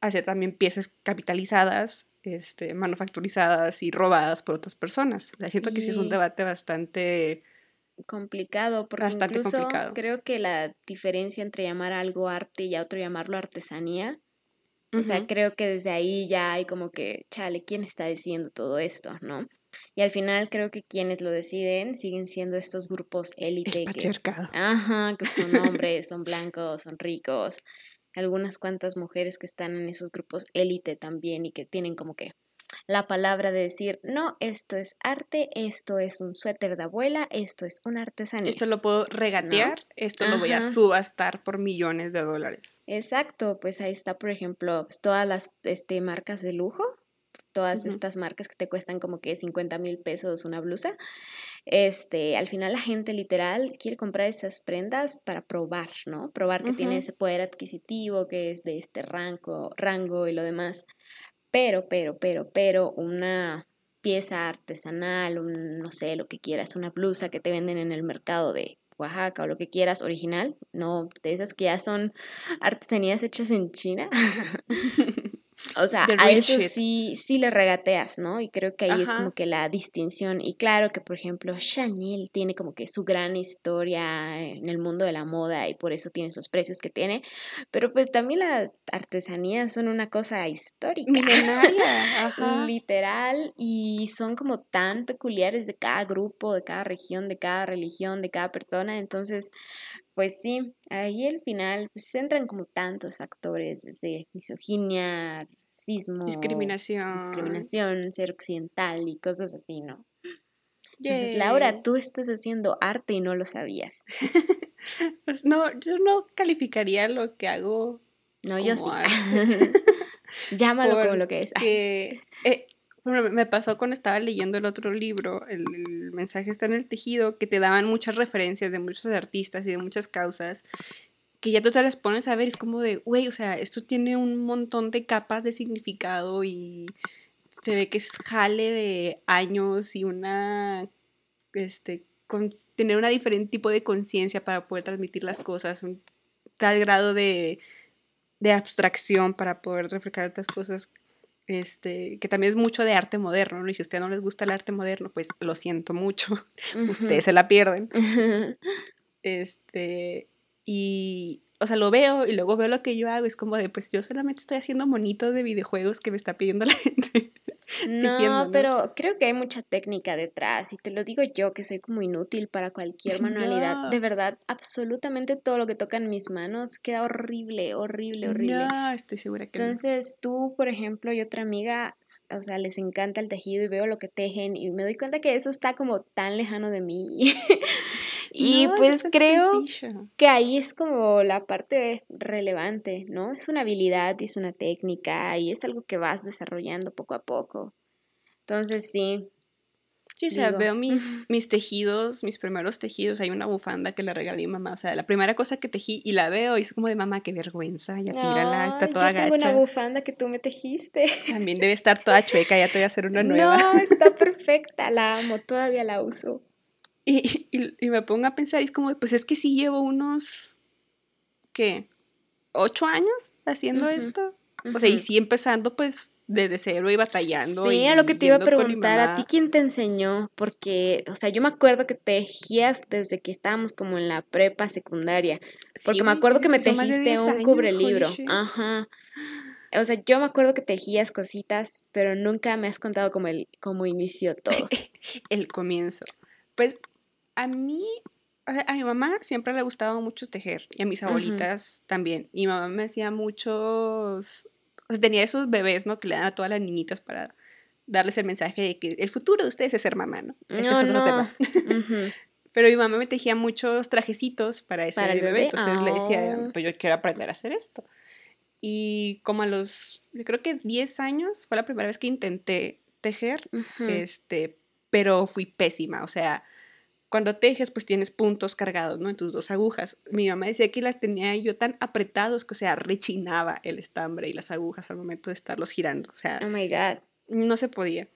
hacia también piezas capitalizadas, este, manufacturizadas y robadas por otras personas. O sea, siento que sí es un debate bastante... complicado, porque Bastante incluso complicado. creo que la diferencia entre llamar algo arte y a otro llamarlo artesanía O sea, creo que desde ahí ya hay como que, chale, ¿quién está diciendo todo esto, no? Y al final creo que quienes lo deciden siguen siendo estos grupos élite. Que, ajá, que son hombres, son blancos, son ricos. Algunas cuantas mujeres que están en esos grupos élite también y que tienen como que la palabra de decir, no, esto es arte, esto es un suéter de abuela, esto es una artesanía. Esto lo puedo regatear, esto lo voy a subastar por millones de dólares. Exacto, pues ahí está, por ejemplo, pues, todas las este, marcas de lujo, todas estas marcas que te cuestan como que 50 mil pesos una blusa. Este, al final la gente literal quiere comprar esas prendas para probar, ¿no? Probar que tiene ese poder adquisitivo, que es de este rango, rango y lo demás. Pero, pero, pero, pero, una pieza artesanal, un, no sé, lo que quieras, una blusa que te venden en el mercado de Oaxaca o lo que quieras, original, no de esas que ya son artesanías hechas en China. O sea, a eso sí, sí le regateas, ¿no? Y creo que ahí es como que la distinción. Y claro que, por ejemplo, Chanel tiene como que su gran historia en el mundo de la moda y por eso tienes los precios que tiene. Pero pues también las artesanías son una cosa histórica. Ajá. Literal. Y son como tan peculiares de cada grupo, de cada región, de cada religión, de cada persona. Entonces, pues sí, ahí al final pues entran como tantos factores, desde misoginia, racismo, discriminación, discriminación, ser occidental y cosas así, ¿no? Entonces, Laura, tú estás haciendo arte y no lo sabías. pues no, yo no calificaría lo que hago. No, yo sí. Llámalo como lo que es. Que, me pasó cuando estaba leyendo el otro libro, el, mensaje está en el tejido, que te daban muchas referencias de muchos artistas y de muchas causas, que ya tú te las pones a ver, es como de, güey, o sea, esto tiene un montón de capas de significado y se ve que es jale de años y una, este, con, tener un diferente tipo de conciencia para poder transmitir las cosas, un tal grado de, de abstracción para poder reflejar estas cosas este, que también es mucho de arte moderno, ¿no? Y si a usted no les gusta el arte moderno, pues lo siento mucho, ustedes se la pierden. este, y, o sea, lo veo y luego veo lo que yo hago, es como de, pues yo solamente estoy haciendo monitos de videojuegos que me está pidiendo la gente. No, pero creo que hay mucha técnica detrás y te lo digo yo que soy como inútil para cualquier manualidad. De verdad, absolutamente todo lo que toca en mis manos queda horrible, horrible, horrible. No, estoy segura que Entonces, tú, por ejemplo, y otra amiga, o sea, les encanta el tejido y veo lo que tejen y me doy cuenta que eso está como tan lejano de mí. y pues creo que ahí es como la parte relevante, ¿no? Es una habilidad y es una técnica y es algo que vas desarrollando poco a poco. Entonces sí. Sí, o sea, veo mis, mis tejidos, mis primeros tejidos. Hay una bufanda que le regalé a mi mamá. O sea, la primera cosa que tejí y la veo y es como de mamá, qué vergüenza, ya tírala, está toda yo tengo una bufanda que tú me tejiste. También debe estar toda chueca, ya te voy a hacer una nueva. No, está perfecta, la amo, todavía la uso. Y, y, me pongo a pensar, y es como, pues es que sí llevo unos, ¿qué? ¿Ocho años haciendo esto? O sea, y sí empezando, pues desde cero y batallando. Sí, a lo que te iba a preguntar, ¿a ti quién te enseñó? Porque, o sea, yo me acuerdo que tejías desde que estábamos como en la prepa secundaria. Porque me acuerdo que me tejiste un cubrelibro. Ajá. O sea, yo me acuerdo que tejías cositas, pero nunca me has contado cómo, el, cómo inició todo. el comienzo. Pues a mí, a mi mamá siempre le ha gustado mucho tejer y a mis abuelitas también. Y mi mamá me hacía muchos o sea, tenía esos bebés, ¿no? Que le dan a todas las niñitas para darles el mensaje de que el futuro de ustedes es ser mamá, ¿no? Ese es otro tema. Pero mi mamá me tejía muchos trajecitos para ese bebé? entonces le decía, oh. pues yo quiero aprender a hacer esto. Y como a los, yo creo que 10 años fue la primera vez que intenté tejer, este, pero fui pésima, o sea, cuando tejes, pues tienes puntos cargados, ¿no? En tus dos agujas. Mi mamá decía que las tenía yo tan apretados que, o sea, rechinaba el estambre y las agujas al momento de estarlos girando. O sea, oh my God. No se podía.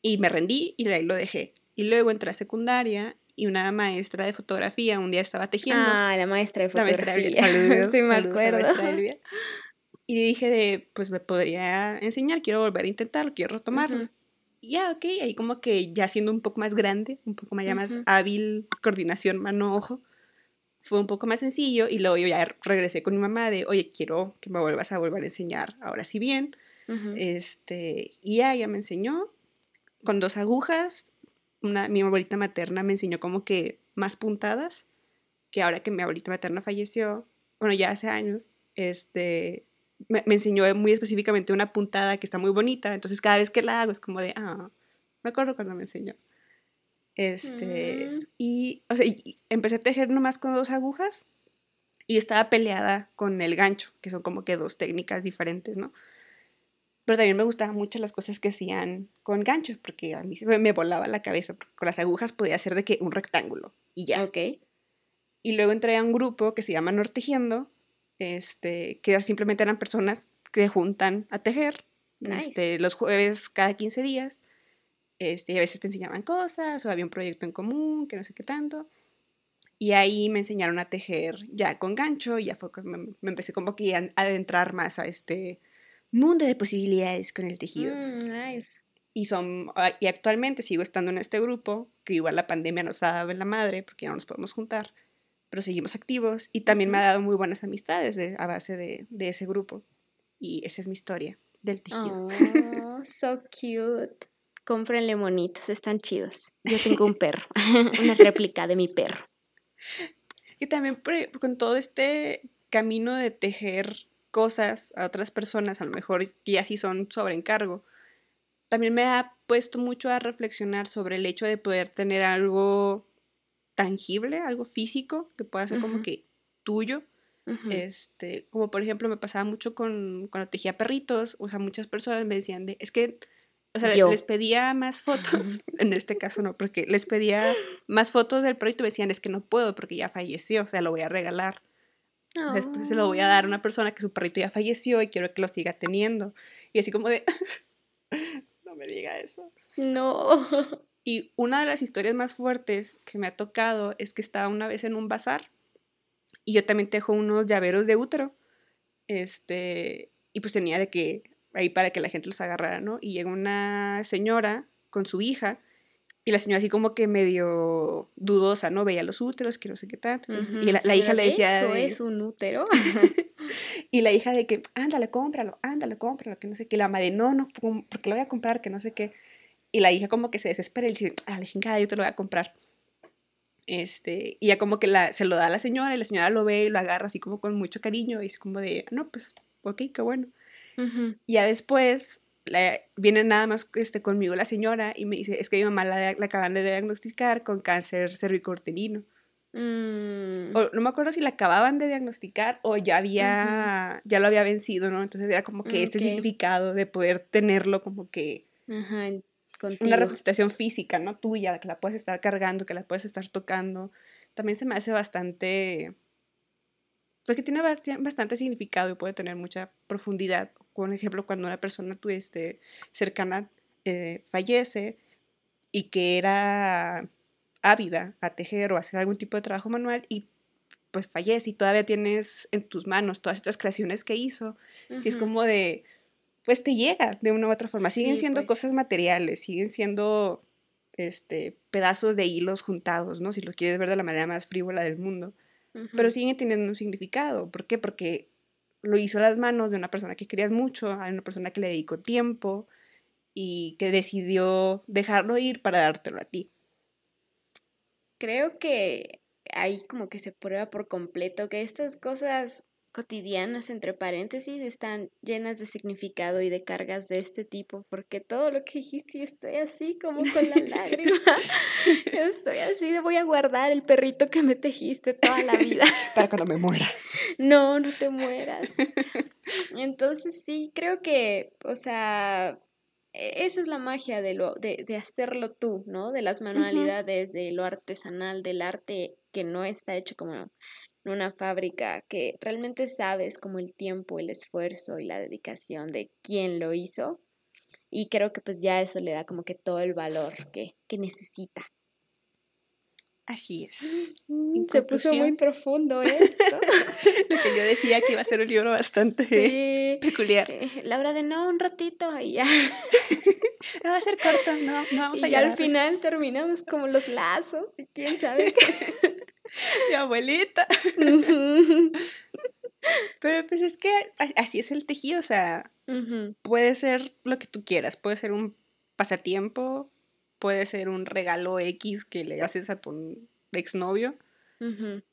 Y me rendí y ahí lo dejé. Y luego entré a secundaria y una maestra de fotografía un día estaba tejiendo. Ah, la maestra de fotografía. La maestra Saludos, sí, me acuerdo. y dije de, pues me podría enseñar, quiero volver a intentarlo, quiero retomarlo ya, ok, ahí como que ya siendo un poco más grande, un poco más, ya más hábil, coordinación mano-ojo, fue un poco más sencillo y luego yo ya regresé con mi mamá de, oye, quiero que me vuelvas a volver a enseñar, ahora sí bien. este, y ya, ella me enseñó. Con dos agujas, una, mi abuelita materna me enseñó como que más puntadas, que ahora que mi abuelita materna falleció, bueno, ya hace años, este, me, enseñó muy específicamente una puntada que está muy bonita, entonces cada vez que la hago es como de, ah, me acuerdo cuando me enseñó. Este, mm. y, o sea, empecé a tejer nomás con dos agujas y estaba peleada con el gancho, que son como que dos técnicas diferentes, ¿no? Pero también me gustaban mucho las cosas que hacían con ganchos, porque a mí me, me volaba la cabeza, porque con las agujas podía hacer de que un rectángulo y ya. Ok. Y luego entré a un grupo que se llama Nortejiendo, este, que simplemente eran personas que juntan a tejer este, los jueves cada 15 días. Este, y a veces te enseñaban cosas o había un proyecto en común, que no sé qué tanto. Y ahí me enseñaron a tejer ya con gancho y ya fue me, me empecé como que a adentrar más a este mundo de posibilidades con el tejido. Mm, nice. Y, son, ah, y actualmente sigo estando en este grupo, que igual la pandemia nos ha dado en la madre porque ya no nos podemos juntar, pero seguimos activos y también me ha dado muy buenas amistades a base de, de, ese grupo. Y esa es mi historia del tejido. Oh, so cute. Cómprenle monitos, están chidos. Yo tengo un perro, una réplica de mi perro. Y también con todo este camino de tejer cosas a otras personas, a lo mejor que así son sobre encargo, también me ha puesto mucho a reflexionar sobre el hecho de poder tener algo tangible, algo físico, que pueda ser como que tuyo. Este, como por ejemplo me pasaba mucho con cuando tejía perritos, o sea, muchas personas me decían de, es que, o sea, les pedía más fotos, en este caso no, porque les pedía más fotos del perrito y me decían, es que no puedo porque ya falleció, o sea, lo voy a regalar. Después se lo voy a dar a una persona que su perrito ya falleció y quiero que lo siga teniendo. Y así como de, no me diga eso. No. Y una de las historias más fuertes que me ha tocado es que estaba una vez en un bazar y yo también tejo unos llaveros de útero. Este, y pues tenía de que ahí para que la gente los agarrara, ¿no? Y llegó una señora con su hija y la señora así como que medio dudosa, ¿no? Veía los úteros, que no sé qué tanto. Y la, hija le decía... ¿Eso es un útero? y la hija de que, ándale, cómpralo, ándale, cómpralo, que no sé qué. La madre, no, no, porque lo voy a comprar, que no sé qué. Y la hija como que se desespera y le dice, ah, la chingada, yo te lo voy a comprar. Este, y ya como que la, se lo da a la señora y la señora lo ve y lo agarra así como con mucho cariño y es como de, no, pues, ok, qué bueno. Y ya después viene nada más este, conmigo la señora y me dice, es que mi mamá la, acaban de diagnosticar con cáncer cervicortenino. Mm. no me acuerdo si la acababan de diagnosticar o ya había, ya lo había vencido, ¿no? Entonces era como que este significado de poder tenerlo como que... una representación física, ¿no? Tuya, que la puedes estar cargando, que la puedes estar tocando. También se me hace bastante pues que tiene bastante significado y puede tener mucha profundidad. Por ejemplo, cuando una persona tu, este, cercana eh, fallece y que era ávida a tejer o hacer algún tipo de trabajo manual y pues fallece y todavía tienes en tus manos todas estas creaciones que hizo, si es como de, pues te llega de una u otra forma. siguen siendo pues. cosas materiales, siguen siendo este, pedazos de hilos juntados, ¿no? Si lo quieres ver de la manera más frívola del mundo pero siguen teniendo un significado. ¿Por qué? Porque lo hizo a las manos de una persona que querías mucho, a una persona que le dedicó tiempo y que decidió dejarlo ir para dártelo a ti. Creo que ahí como que se prueba por completo que estas cosas cotidianas, entre paréntesis, están llenas de significado y de cargas de este tipo, porque todo lo que dijiste, yo estoy así como con la lágrima, yo estoy así de voy a guardar el perrito que me tejiste toda la vida. Para cuando me muera. No, no te mueras. Entonces sí, creo que, o sea, e-, esa es la magia de, lo, de, de hacerlo tú, ¿no? De las manualidades, de lo artesanal, del arte que no está hecho como una fábrica que realmente sabes como el tiempo, el esfuerzo y la dedicación de quien lo hizo. Y creo que pues ya eso le da como que todo el valor que, que necesita. Así es. Mm, se puso muy profundo esto. Lo que yo decía que iba a ser un libro bastante peculiar. la hora de no, un ratito y ya. no va a ser corto, no, no vamos y a al final terminamos como los lazos, quién sabe. Mi abuelita. Pero pues es que así es el tejido, o sea, puede ser lo que tú quieras, puede ser un pasatiempo, puede ser un regalo X que le haces a tu exnovio,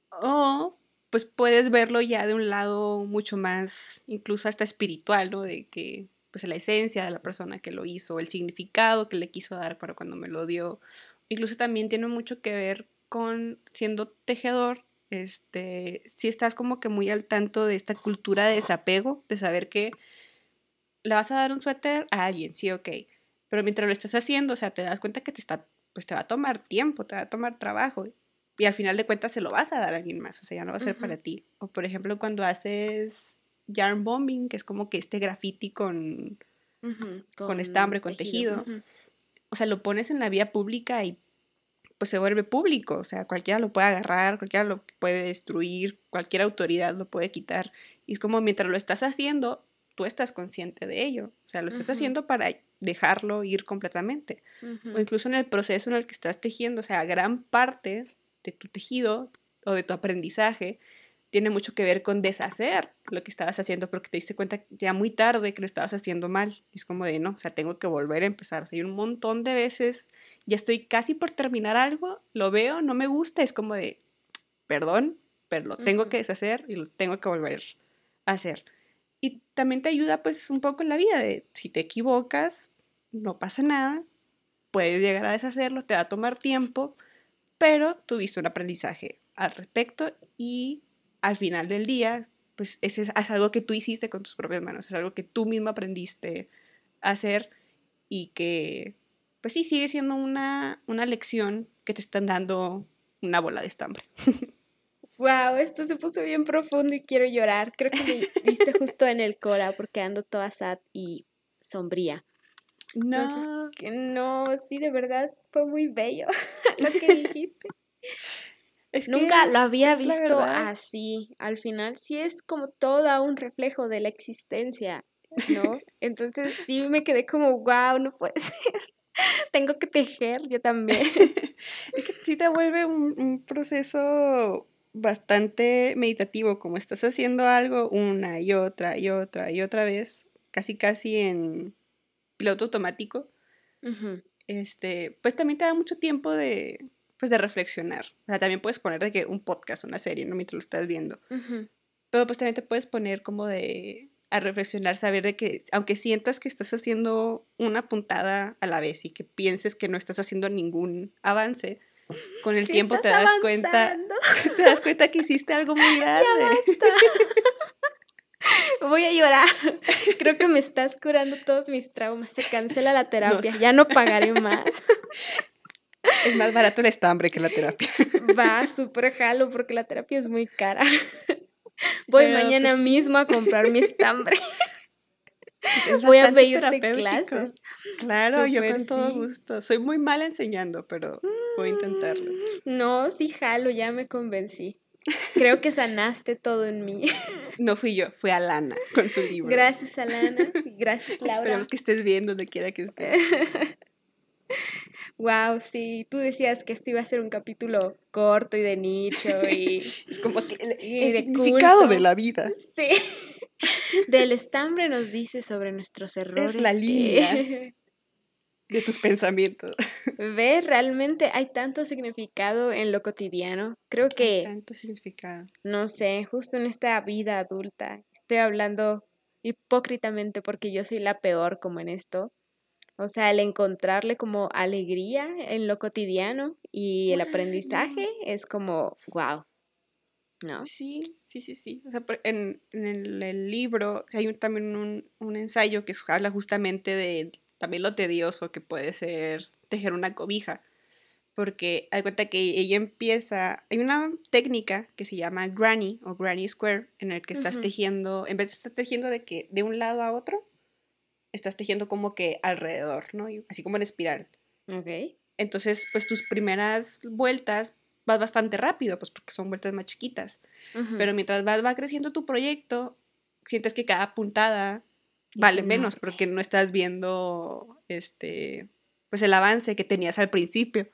o pues puedes verlo ya de un lado mucho más, incluso hasta espiritual, ¿no? De que pues la esencia de la persona que lo hizo, el significado que le quiso dar para cuando me lo dio. Incluso también tiene mucho que ver con siendo tejedor, este, si estás como que muy al tanto de esta cultura de desapego, de saber que le vas a dar un suéter a alguien, sí, ok, pero mientras lo estás haciendo, o sea, te das cuenta que te está, pues te va a tomar tiempo, te va a tomar trabajo, y al final de cuentas se lo vas a dar a alguien más, o sea, ya no va a ser para ti. O por ejemplo, cuando haces yarn bombing, que es como que este graffiti con, con, estambre, con tejido, o sea, lo pones en la vía pública y pues se vuelve público, o sea, cualquiera lo puede agarrar, cualquiera lo puede destruir, cualquier autoridad lo puede quitar. Y es como mientras lo estás haciendo, tú estás consciente de ello, o sea, lo estás haciendo para dejarlo ir completamente. O incluso en el proceso en el que estás tejiendo, o sea, gran parte de tu tejido o de tu aprendizaje tiene mucho que ver con deshacer lo que estabas haciendo porque te diste cuenta ya muy tarde que lo estabas haciendo mal. Es como de, no, o sea, tengo que volver a empezar. O sea, hay un montón de veces, ya estoy casi por terminar algo, lo veo, no me gusta, es como de, perdón, pero lo tengo que deshacer y lo tengo que volver a hacer. Y también te ayuda pues un poco en la vida de, si te equivocas, no pasa nada, puedes llegar a deshacerlo, te va a tomar tiempo, pero tuviste un aprendizaje al respecto y al final del día, pues ese es, algo que tú hiciste con tus propias manos, es algo que tú mismo aprendiste a hacer y que, pues sí, sigue siendo una, una lección que te están dando una bola de estambre. Wow, esto se puso bien profundo y quiero llorar. Creo que me diste justo en el cora porque ando toda sad y sombría. No. no, sí, de verdad fue muy bello lo que dijiste. Nunca lo había visto así. Al final sí es como todo un reflejo de la existencia, ¿no? Entonces sí me quedé como, wow, no puede ser. Tengo que tejer, yo también. es que sí te vuelve un, un proceso bastante meditativo, como estás haciendo algo una y otra y otra y otra vez, casi casi en piloto automático. Este, pues también te da mucho tiempo de, pues de reflexionar. O sea, también puedes poner de que un podcast, una serie, ¿no? Mientras lo estás viendo. Pero pues también te puedes poner como de a reflexionar, saber de que aunque sientas que estás haciendo una puntada a la vez y que pienses que no estás haciendo ningún avance, con el tiempo te das cuenta, te das cuenta que hiciste algo muy grande. Voy a llorar. Creo que me estás curando todos mis traumas. Se cancela la terapia. Ya no pagaré más. Es más barato el estambre que la terapia. Va, súper jalo porque la terapia es muy cara. Voy mañana pues mismo a comprar mi estambre. Voy a pedirte clases. Claro, yo con todo gusto. Soy muy mala enseñando, pero voy a intentarlo. Mm, no, sí jalo, ya me convencí. Creo que sanaste todo en mí. No fui yo, fue Alana con su libro. Gracias, Alana. Gracias, Laura. Esperemos que estés bien donde quiera que estés. Wow, sí, tú decías que esto iba a ser un capítulo corto y de nicho y es como que el, significado de la vida. Sí. Del estambre nos dice sobre nuestros errores. Es la línea de tus pensamientos. Ve, realmente hay tanto significado en lo cotidiano. Creo que hay tanto significado. No sé, justo en esta vida adulta. Estoy hablando hipócritamente porque yo soy la peor como en esto o sea, el encontrarle como alegría en lo cotidiano y el aprendizaje es como, wow. ¿No? Sí, sí, sí, sí. O sea, en, el, libro hay también un, ensayo que habla justamente de también lo tedioso que puede ser tejer una cobija. Porque hay cuenta que ella empieza. Hay una técnica que se llama granny o granny square, en el que estás tejiendo, en vez de estar tejiendo de que de un lado a otro, estás tejiendo como que alrededor, ¿no? Así como en espiral. Ok. Entonces, pues tus primeras vueltas vas bastante rápido, pues porque son vueltas más chiquitas. Pero mientras vas, va creciendo tu proyecto, sientes que cada puntada vale menos porque no estás viendo este pues el avance que tenías al principio.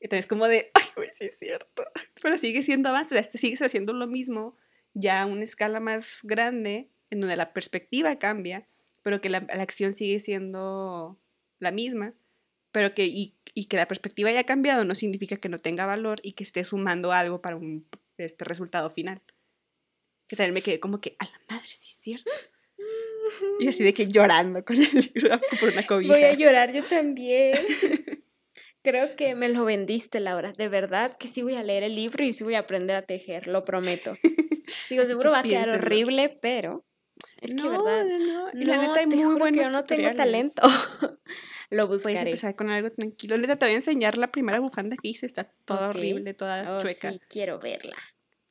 Entonces como de, ay, güey, sí es cierto. Pero sigue siendo avance, o sea, sigues haciendo lo mismo, ya a una escala más grande, en donde la perspectiva cambia, pero que la, la acción sigue siendo la misma, pero que, y, y, que la perspectiva haya cambiado no significa que no tenga valor y que esté sumando algo para un este resultado final. Que también me quedé como que, a la madre, sí es cierto. Y así de que llorando con el libro por una cobija. Voy a llorar yo también. Creo que me lo vendiste, Laura. De verdad que sí voy a leer el libro y sí voy a aprender a tejer, lo prometo. Digo, seguro va a quedar horrible, pero es que verdad. No, no, y la neta hay muy buenos Yo no tengo talento. lo buscaré. Puedes empezar con algo tranquilo. Neta, te voy a enseñar la primera bufanda que hice. Está toda horrible, toda oh, chueca. Sí, quiero verla.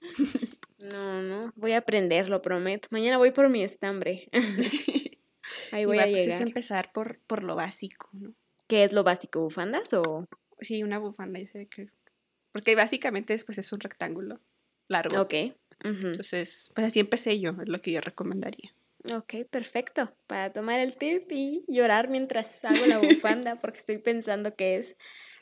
No, no, voy a aprender, lo prometo. Mañana voy por mi estambre. Ahí voy a pues llegar. Es empezar por, por lo básico, ¿no? ¿Qué es lo básico? ¿Bufandas o...? Sí, una bufanda, que... Porque básicamente pues, es un rectángulo largo. Ok. Entonces, pues así empecé yo, es lo que yo recomendaría. Ok, perfecto. Para tomar el tip y llorar mientras hago la bufanda, porque estoy pensando que es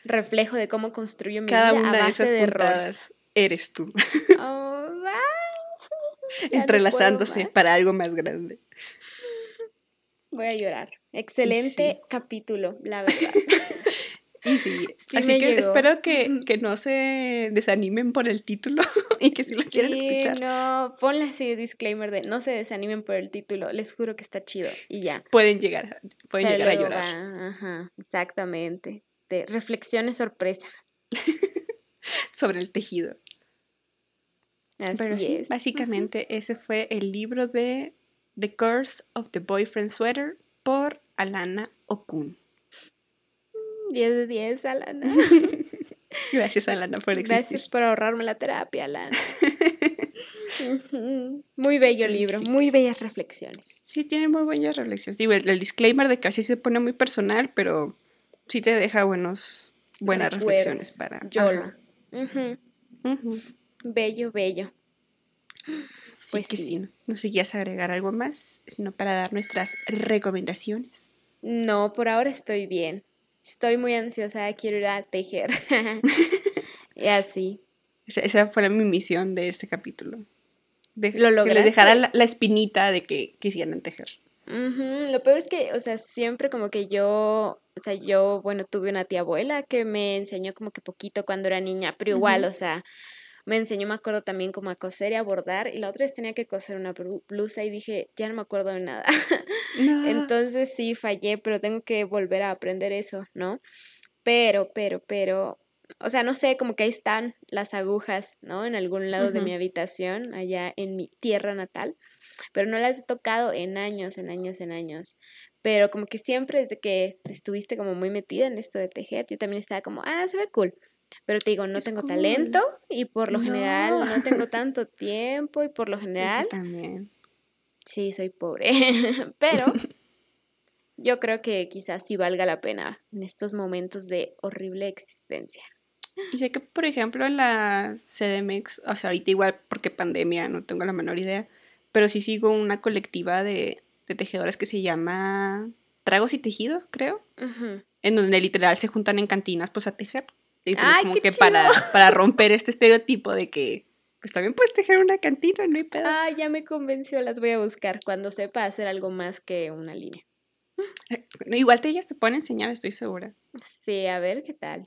reflejo de cómo construyo mi vida a base de, esas eres tú. Oh, Entrelazándose para algo más grande. Voy a llorar. Excelente capítulo, la verdad. Y sí, así que espero que, que, no se desanimen por el título y que si lo quieren escuchar. No, ponle así disclaimer de no se desanimen por el título, les juro que está chido y ya. Pueden llegar, pueden llegar a llorar. ajá, exactamente. De reflexiones sorpresa. Sobre el tejido. Así Pero sí, básicamente ese fue el libro de The Curse of the Boyfriend Sweater por Alana Okun. 10 de 10, Alana. Gracias, Alana, por existir. Gracias por ahorrarme la terapia, Alana. muy bello libro, muy bellas reflexiones. Sí, tiene muy buenas reflexiones. Digo, el, disclaimer de que así se pone muy personal, pero sí te deja buenos, buenas reflexiones para... Yolo. Bello, bello. Pues sí, que sí. No sé si quieres agregar algo más, sino para dar nuestras recomendaciones. No, por ahora estoy bien. Estoy muy ansiosa, quiero ir a tejer. y así. Esa, fue mi misión de este capítulo. De, ¿Lo que les dejara la, espinita de que quisieran tejer. Lo peor es que, o sea, siempre como que yo, o sea, yo, bueno, tuve una tía abuela que me enseñó como que poquito cuando era niña, pero igual, o sea, me enseñó, me acuerdo también como a coser y a bordar, y la otra vez tenía que coser una blusa y dije, ya no me acuerdo de nada. Entonces sí, fallé, pero tengo que volver a aprender eso, ¿no? Pero, pero, pero, o sea, no sé, como que ahí están las agujas, ¿no? En algún lado de mi habitación, allá en mi tierra natal, pero no las he tocado en años, en años, en años. Pero como que siempre desde que estuviste como muy metida en esto de tejer, yo también estaba como, ah, se ve cool. Pero te digo, no tengo talento y por lo general no tengo tanto tiempo y por lo general... también. Sí, soy pobre, pero yo creo que quizás sí valga la pena en estos momentos de horrible existencia. Y sé que, por ejemplo, en la CDMX, o sea, ahorita igual porque pandemia, no tengo la menor idea, pero sí sigo una colectiva de, de tejedoras que se llama Tragos y Tejido, creo, en donde literal se juntan en cantinas pues a tejer. Y pues como que para, para romper este estereotipo de que pues también puedes tejer una cantina, no hay pedo. Ah, ya me convenció, las voy a buscar cuando sepa hacer algo más que una línea. Bueno, igual te ellas te pueden enseñar, estoy segura. Sí, a ver qué tal.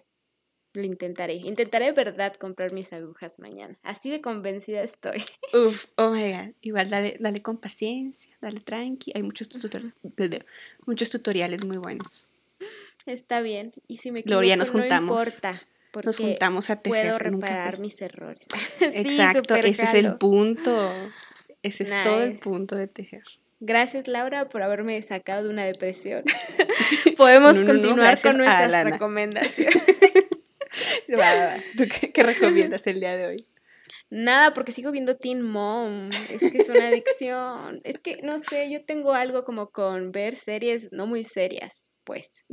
Lo intentaré. Intentaré de verdad comprar mis agujas mañana. Así de convencida estoy. Uf, oh my god. Igual dale, dale con paciencia, dale tranqui. Hay muchos, tutoriales, muchos tutoriales muy buenos. Está bien. Y si me Gloria, nos juntamos. No importa. nos juntamos a tejer. Puedo reparar mis errores. Exacto, ese es el punto. Ese es todo el punto de tejer. Gracias, Laura, por haberme sacado de una depresión. Podemos continuar con nuestras recomendaciones. qué recomiendas el día de hoy? Nada, porque sigo viendo Teen Mom. Es que es una adicción. es que, no sé, yo tengo algo como con ver series no muy serias, pues.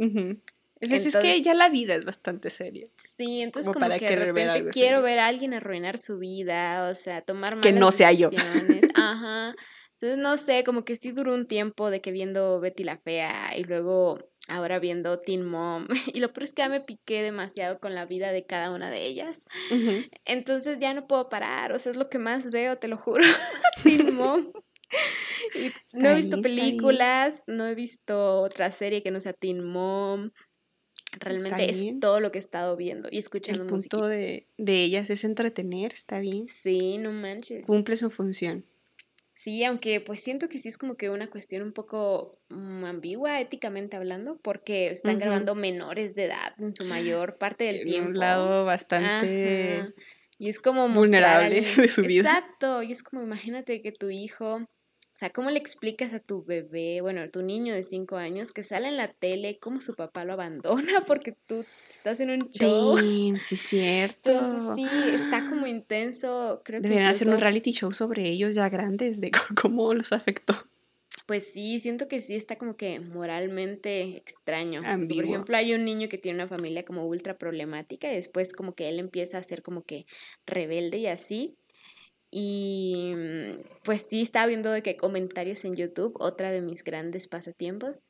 es que ya la vida es bastante seria. Sí, entonces como, para que de repente quiero ver a alguien arruinar su vida, o sea, tomar malas Que no sea yo. Ajá. Entonces, no sé, como que sí duró un tiempo de que viendo Betty la Fea y luego ahora viendo Teen Mom. Y lo peor es que ya me piqué demasiado con la vida de cada una de ellas. Entonces ya no puedo parar. O sea, es lo que más veo, te lo juro. Teen Mom. no he visto películas, no he visto otra serie que no sea Teen Mom. Realmente es todo lo que he estado viendo y escuchando. El punto de, de ellas es entretener, está bien. Sí, no manches. Cumple su función. Sí, aunque pues siento que sí es como que una cuestión un poco mm, ambigua éticamente hablando, porque están grabando menores de edad en su mayor parte del tiempo. En un lado bastante y es como vulnerable de su vida. Exacto, y es como imagínate que tu hijo sea, ¿cómo le explicas a tu bebé, bueno, a tu niño de cinco años que sale en la tele, cómo su papá lo abandona porque tú estás en un show? Sí, sí, cierto. Entonces sí, está como intenso. Creo Deberían hacer un reality show sobre ellos ya grandes, de cómo los afectó. Pues sí, siento que sí está como que moralmente extraño. Por ejemplo, hay un niño que tiene una familia como ultra problemática y después como que él empieza a ser como que rebelde y así. Y mm, pues sí, estaba viendo de que comentarios en YouTube, otra de mis grandes pasatiempos,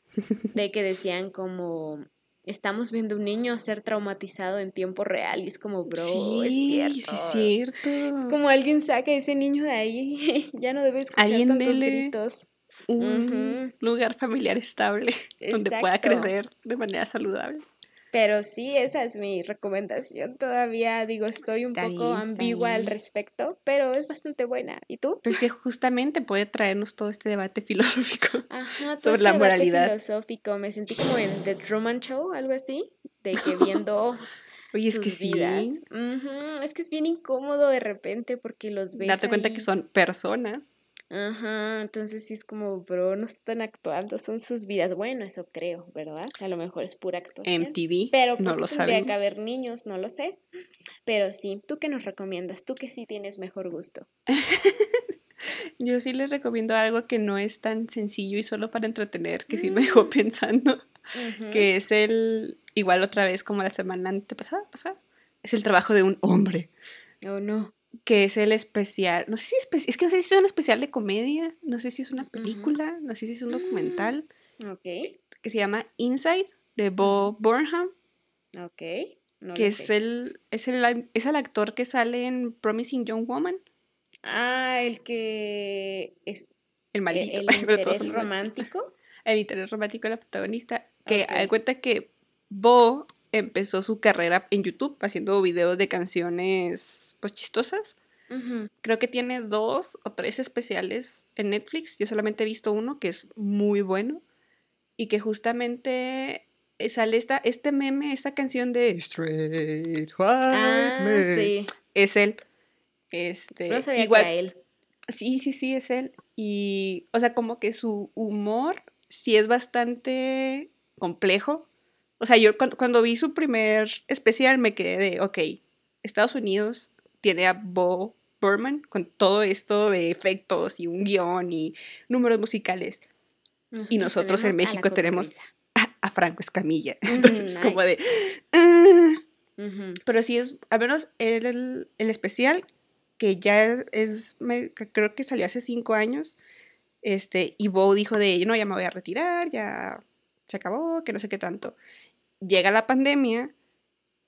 de que decían como, estamos viendo un niño ser traumatizado en tiempo real y es como, bro, es cierto. Sí, es cierto. Es como alguien saca a ese niño de ahí, ya no debe escuchar tantos gritos. Un lugar familiar estable donde pueda crecer de manera saludable. Pero sí, esa es mi recomendación. Todavía digo, estoy un poco ambigua al respecto, pero es bastante buena. ¿Y tú? Pues que justamente puede traernos todo este debate filosófico Ajá, sobre este la debate moralidad. filosófico. Me sentí como en The Truman Show, algo así, de que viendo Oye, es que sí. Es que es bien incómodo de repente porque los ves. Date cuenta que son personas Ajá, entonces sí es como, bro, no están actuando, son sus vidas. Bueno, eso creo, ¿verdad? A lo mejor es pura actuación. MTV, pero no lo tendría que haber niños, no lo sé. Pero sí, ¿tú qué nos recomiendas? Tú que sí tienes mejor gusto. Yo sí les recomiendo algo que no es tan sencillo y solo para entretener, que sí me dejó mm. pensando, que es el, igual otra vez como la semana antepasada, pasada, es el trabajo de un hombre. Oh, no que es el especial, no sé si es, es que no sé si es un especial de comedia, no sé si es una película, no sé si es un documental. Mm, ok. Que se llama Inside de Bo Burnham. Ok. que es el, es el, es el actor que sale en Promising Young Woman. Ah, el que es el maldito. El, interés romántico. El interés romántico de la protagonista. Que okay. cuenta que Bo empezó su carrera en YouTube haciendo videos de canciones pues chistosas. Creo que tiene dos o tres especiales en Netflix. Yo solamente he visto uno que es muy bueno y que justamente sale esta, este meme, esta canción de Straight White ah, sí. Es él. Este, no sabía igual, que era él. Sí, sí, sí, es él. Y, o sea, como que su humor sí es bastante complejo, o sea, yo cuando, vi su primer especial me quedé de, ok, Estados Unidos tiene a Bo Burman con todo esto de efectos y un guion y números musicales. y nosotros en México tenemos a, Franco Escamilla. Entonces, como de... Ah". Pero sí es, al menos el, el, especial, que ya es, creo que salió hace cinco años, este, y Bo dijo de, no, ya me voy a retirar, ya se acabó, que no sé qué tanto llega la pandemia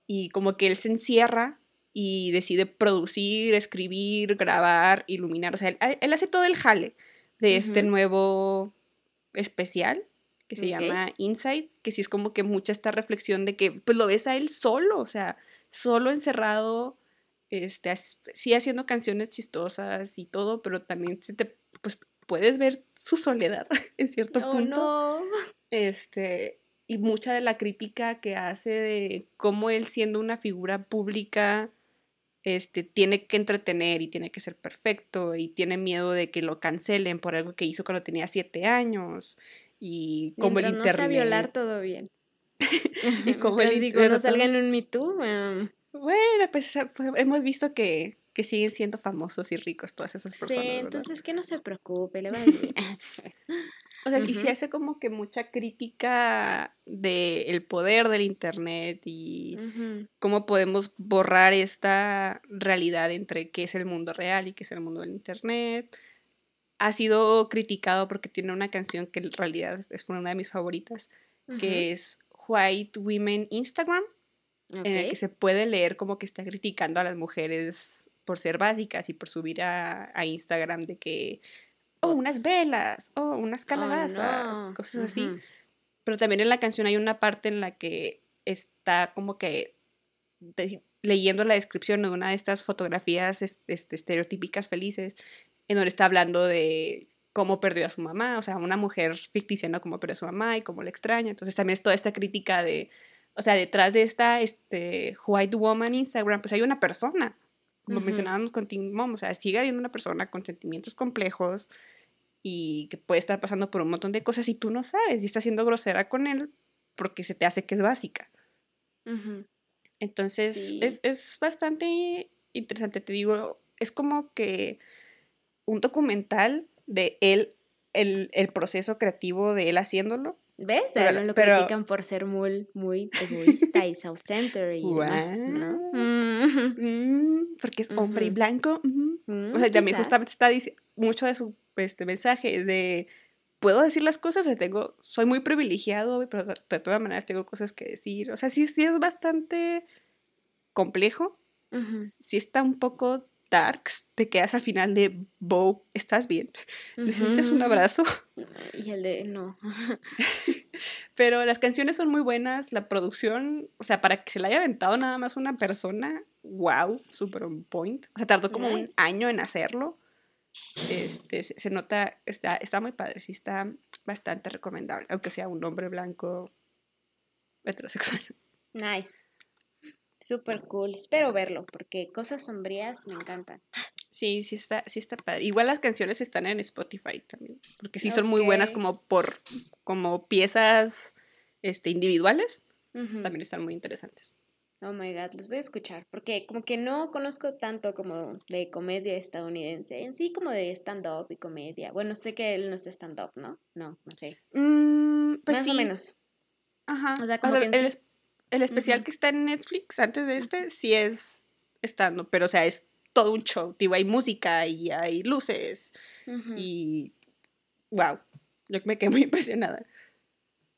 y como que él se encierra y decide producir, escribir, grabar, iluminar. O sea, él, hace todo el jale de este nuevo especial que se llama Inside, que sí es como que mucha esta reflexión de que pues lo ves a él solo, o sea, solo encerrado, este, sí haciendo canciones chistosas y todo, pero también se te, pues puedes ver su soledad en cierto punto. No. Este, y mucha de la crítica que hace de cómo él siendo una figura pública este, tiene que entretener y tiene que ser perfecto y tiene miedo de que lo cancelen por algo que hizo cuando tenía siete años y como el internet. No violar todo bien. y como el digo, no salgan en un Me Too. Bueno, pues, pues, hemos visto que, que, siguen siendo famosos y ricos todas esas personas. Sí, entonces que no se preocupe, le va a decir. O sea, y se hace como que mucha crítica del poder del Internet y cómo podemos borrar esta realidad entre qué es el mundo real y qué es el mundo del Internet. Ha sido criticado porque tiene una canción que en realidad es una de mis favoritas, que es White Women Instagram, en el que se puede leer como que está criticando a las mujeres por ser básicas y por subir a, Instagram de que, oh, unas velas, oh, unas calabazas, cosas así. Pero también en la canción hay una parte en la que está como que leyendo la descripción de una de estas fotografías este, estereotípicas felices, en donde está hablando de cómo perdió a su mamá, o sea, una mujer ficticia, ¿no? Cómo perdió a su mamá y cómo le extraña. Entonces también es toda esta crítica de, o sea, detrás de esta este, white woman Instagram, pues hay una persona, como mencionábamos con Tim Mom, o sea, sigue habiendo una persona con sentimientos complejos y que puede estar pasando por un montón de cosas y tú no sabes y está siendo grosera con él porque se te hace que es básica. Entonces, es, es bastante interesante, te digo, es como que un documental de él, el, el proceso creativo de él haciéndolo. ¿Ves? Pero, lo critican por ser muy, muy egoísta y self-centered y demás, ¿no? Mm, porque es hombre y blanco. o sea, también justamente está diciendo mucho de su este, mensaje de puedo decir las cosas, tengo, soy muy privilegiado, pero de todas maneras tengo cosas que decir. O sea, sí, sí es bastante complejo. Sí está un poco darks, te quedas al final de Bo, ¿estás bien? ¿Necesitas un abrazo? Y el de no. Pero las canciones son muy buenas, la producción, o sea, para que se la haya aventado nada más una persona, wow, super on point. O sea, tardó como un año en hacerlo. Este, se, nota, está, está muy padre, sí está bastante recomendable, aunque sea un hombre blanco heterosexual. Nice. Súper cool. Espero verlo, porque cosas sombrías me encantan. Sí, sí está, sí está padre. Igual las canciones están en Spotify también, porque sí son muy buenas como por, como piezas este, individuales. También están muy interesantes. Oh my god, los voy a escuchar, porque como que no conozco tanto como de comedia estadounidense, en sí como de stand-up y comedia. Bueno, sé que él no es stand-up, ¿no? No, no sé. Mm, pues Más o menos. Ajá. O sea, como que el, el, especial que está en Netflix antes de este sí es stand-up, pero o sea, es todo un show. Digo, hay música y hay luces y wow, yo me quedé muy impresionada.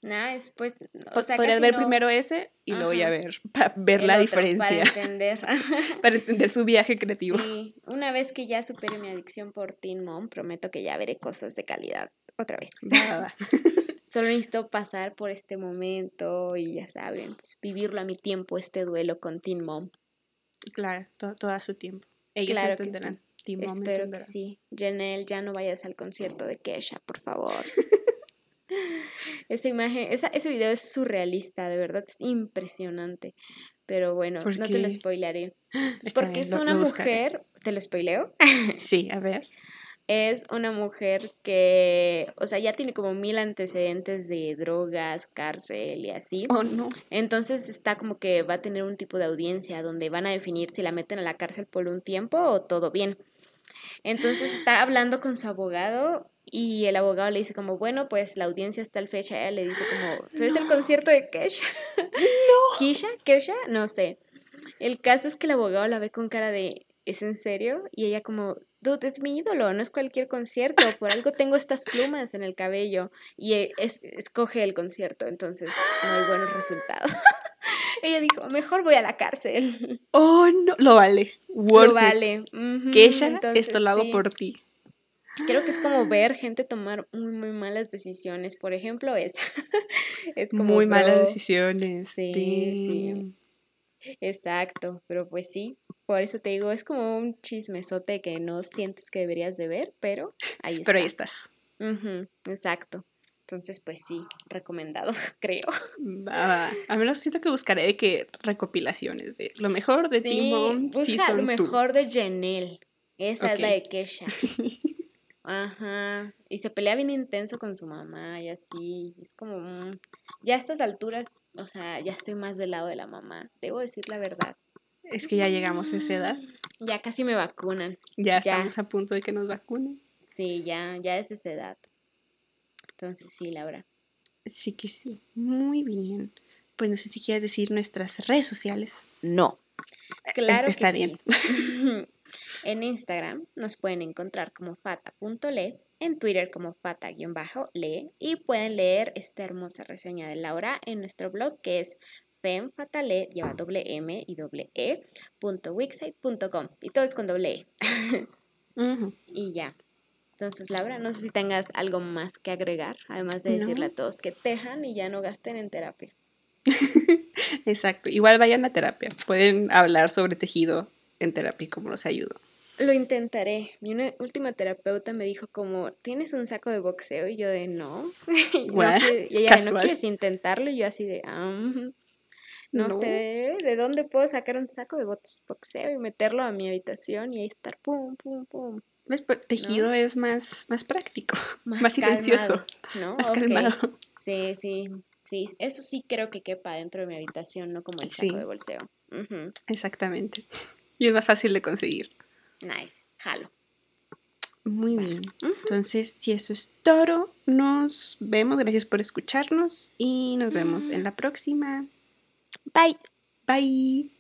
Nice, pues, o sea, podrías ver primero ese y luego ya ver, para ver la diferencia. Para entender. para entender su viaje creativo. Sí, una vez que ya supere mi adicción por Teen Mom, prometo que ya veré cosas de calidad otra vez. Nada. Solo necesito pasar por este momento y ya saben, pues, vivirlo a mi tiempo, este duelo con Teen Mom. Claro, todo, todo a su tiempo. Ellos claro entenderán. Que sí. Espero que sí. Janelle, ya no vayas al concierto de Kesha, por favor. esa imagen, esa, ese video es surrealista, de verdad, es impresionante. Pero bueno, no te lo spoilaré. porque es una mujer, ¿te lo spoileo? sí, a ver. Es una mujer que, o sea, ya tiene como mil antecedentes de drogas, cárcel y así. Oh, no. Entonces está como que va a tener un tipo de audiencia donde van a definir si la meten a la cárcel por un tiempo o todo bien. Entonces está hablando con su abogado y el abogado le dice como, bueno, pues la audiencia está al fecha. Ella le dice como, pero es el concierto de Kesha. No. ¿Kisha? ¿Kesha? No sé. El caso es que el abogado la ve con cara de, ¿es en serio? Y ella como, dude, es mi ídolo, no es cualquier concierto, por algo tengo estas plumas en el cabello. Y e, escoge el concierto, entonces no hay buenos resultados. ella dijo, mejor voy a la cárcel. Oh, no, lo vale. lo vale. Kesha, esto lo hago por ti. Creo que es como ver gente tomar muy, muy malas decisiones. Por ejemplo, es, es como... Muy malas decisiones. Sí, sí. Exacto, pero pues sí, por eso te digo, es como un chismesote que no sientes que deberías de ver, pero ahí Pero ahí estás. exacto. Entonces, pues sí, recomendado, creo. Va, Al menos siento que buscaré de que recopilaciones de lo mejor de sí, Tim Busca lo mejor de Janelle. Esa es la de Kesha. Ajá. Y se pelea bien intenso con su mamá y así. Es como, mm, ya a estas alturas, o sea, ya estoy más del lado de la mamá. Debo decir la verdad. Es que ya llegamos a esa edad. Ya casi me vacunan. Ya, estamos a punto de que nos vacunen. Sí, ya, ya es esa edad. Entonces sí, Laura. Sí que sí. Muy bien. Pues no sé si quieres decir nuestras redes sociales. No. Claro. Está bien. En Instagram nos pueden encontrar como fata.le, en Twitter como fata-lee y pueden leer esta hermosa reseña de Laura en nuestro blog que es femfatale, lleva doble M y doble E, punto wixsite.com. Y todo es con doble E. Y ya. Entonces, Laura, no sé si tengas algo más que agregar, además de decirle a todos que tejan y ya no gasten en terapia. Exacto. Igual vayan a terapia. Pueden hablar sobre tejido en terapia como los ayudo. Lo intentaré. Mi última terapeuta me dijo como, ¿tienes un saco de boxeo? Y yo de, no. y, ella de, ¿no quieres intentarlo? Y yo así de, ah, no, sé de dónde puedo sacar un saco de boxeo y meterlo a mi habitación y ahí estar pum, pum, pum. Tejido es más, más práctico, más, silencioso, ¿no? más calmado. Sí, sí, sí, eso sí creo que quepa dentro de mi habitación, no como el saco de bolseo. Exactamente. Y es más fácil de conseguir. Nice, jalo. Muy bien. Entonces, si eso es todo, nos vemos. Gracias por escucharnos y nos vemos en la próxima. Bye. Bye.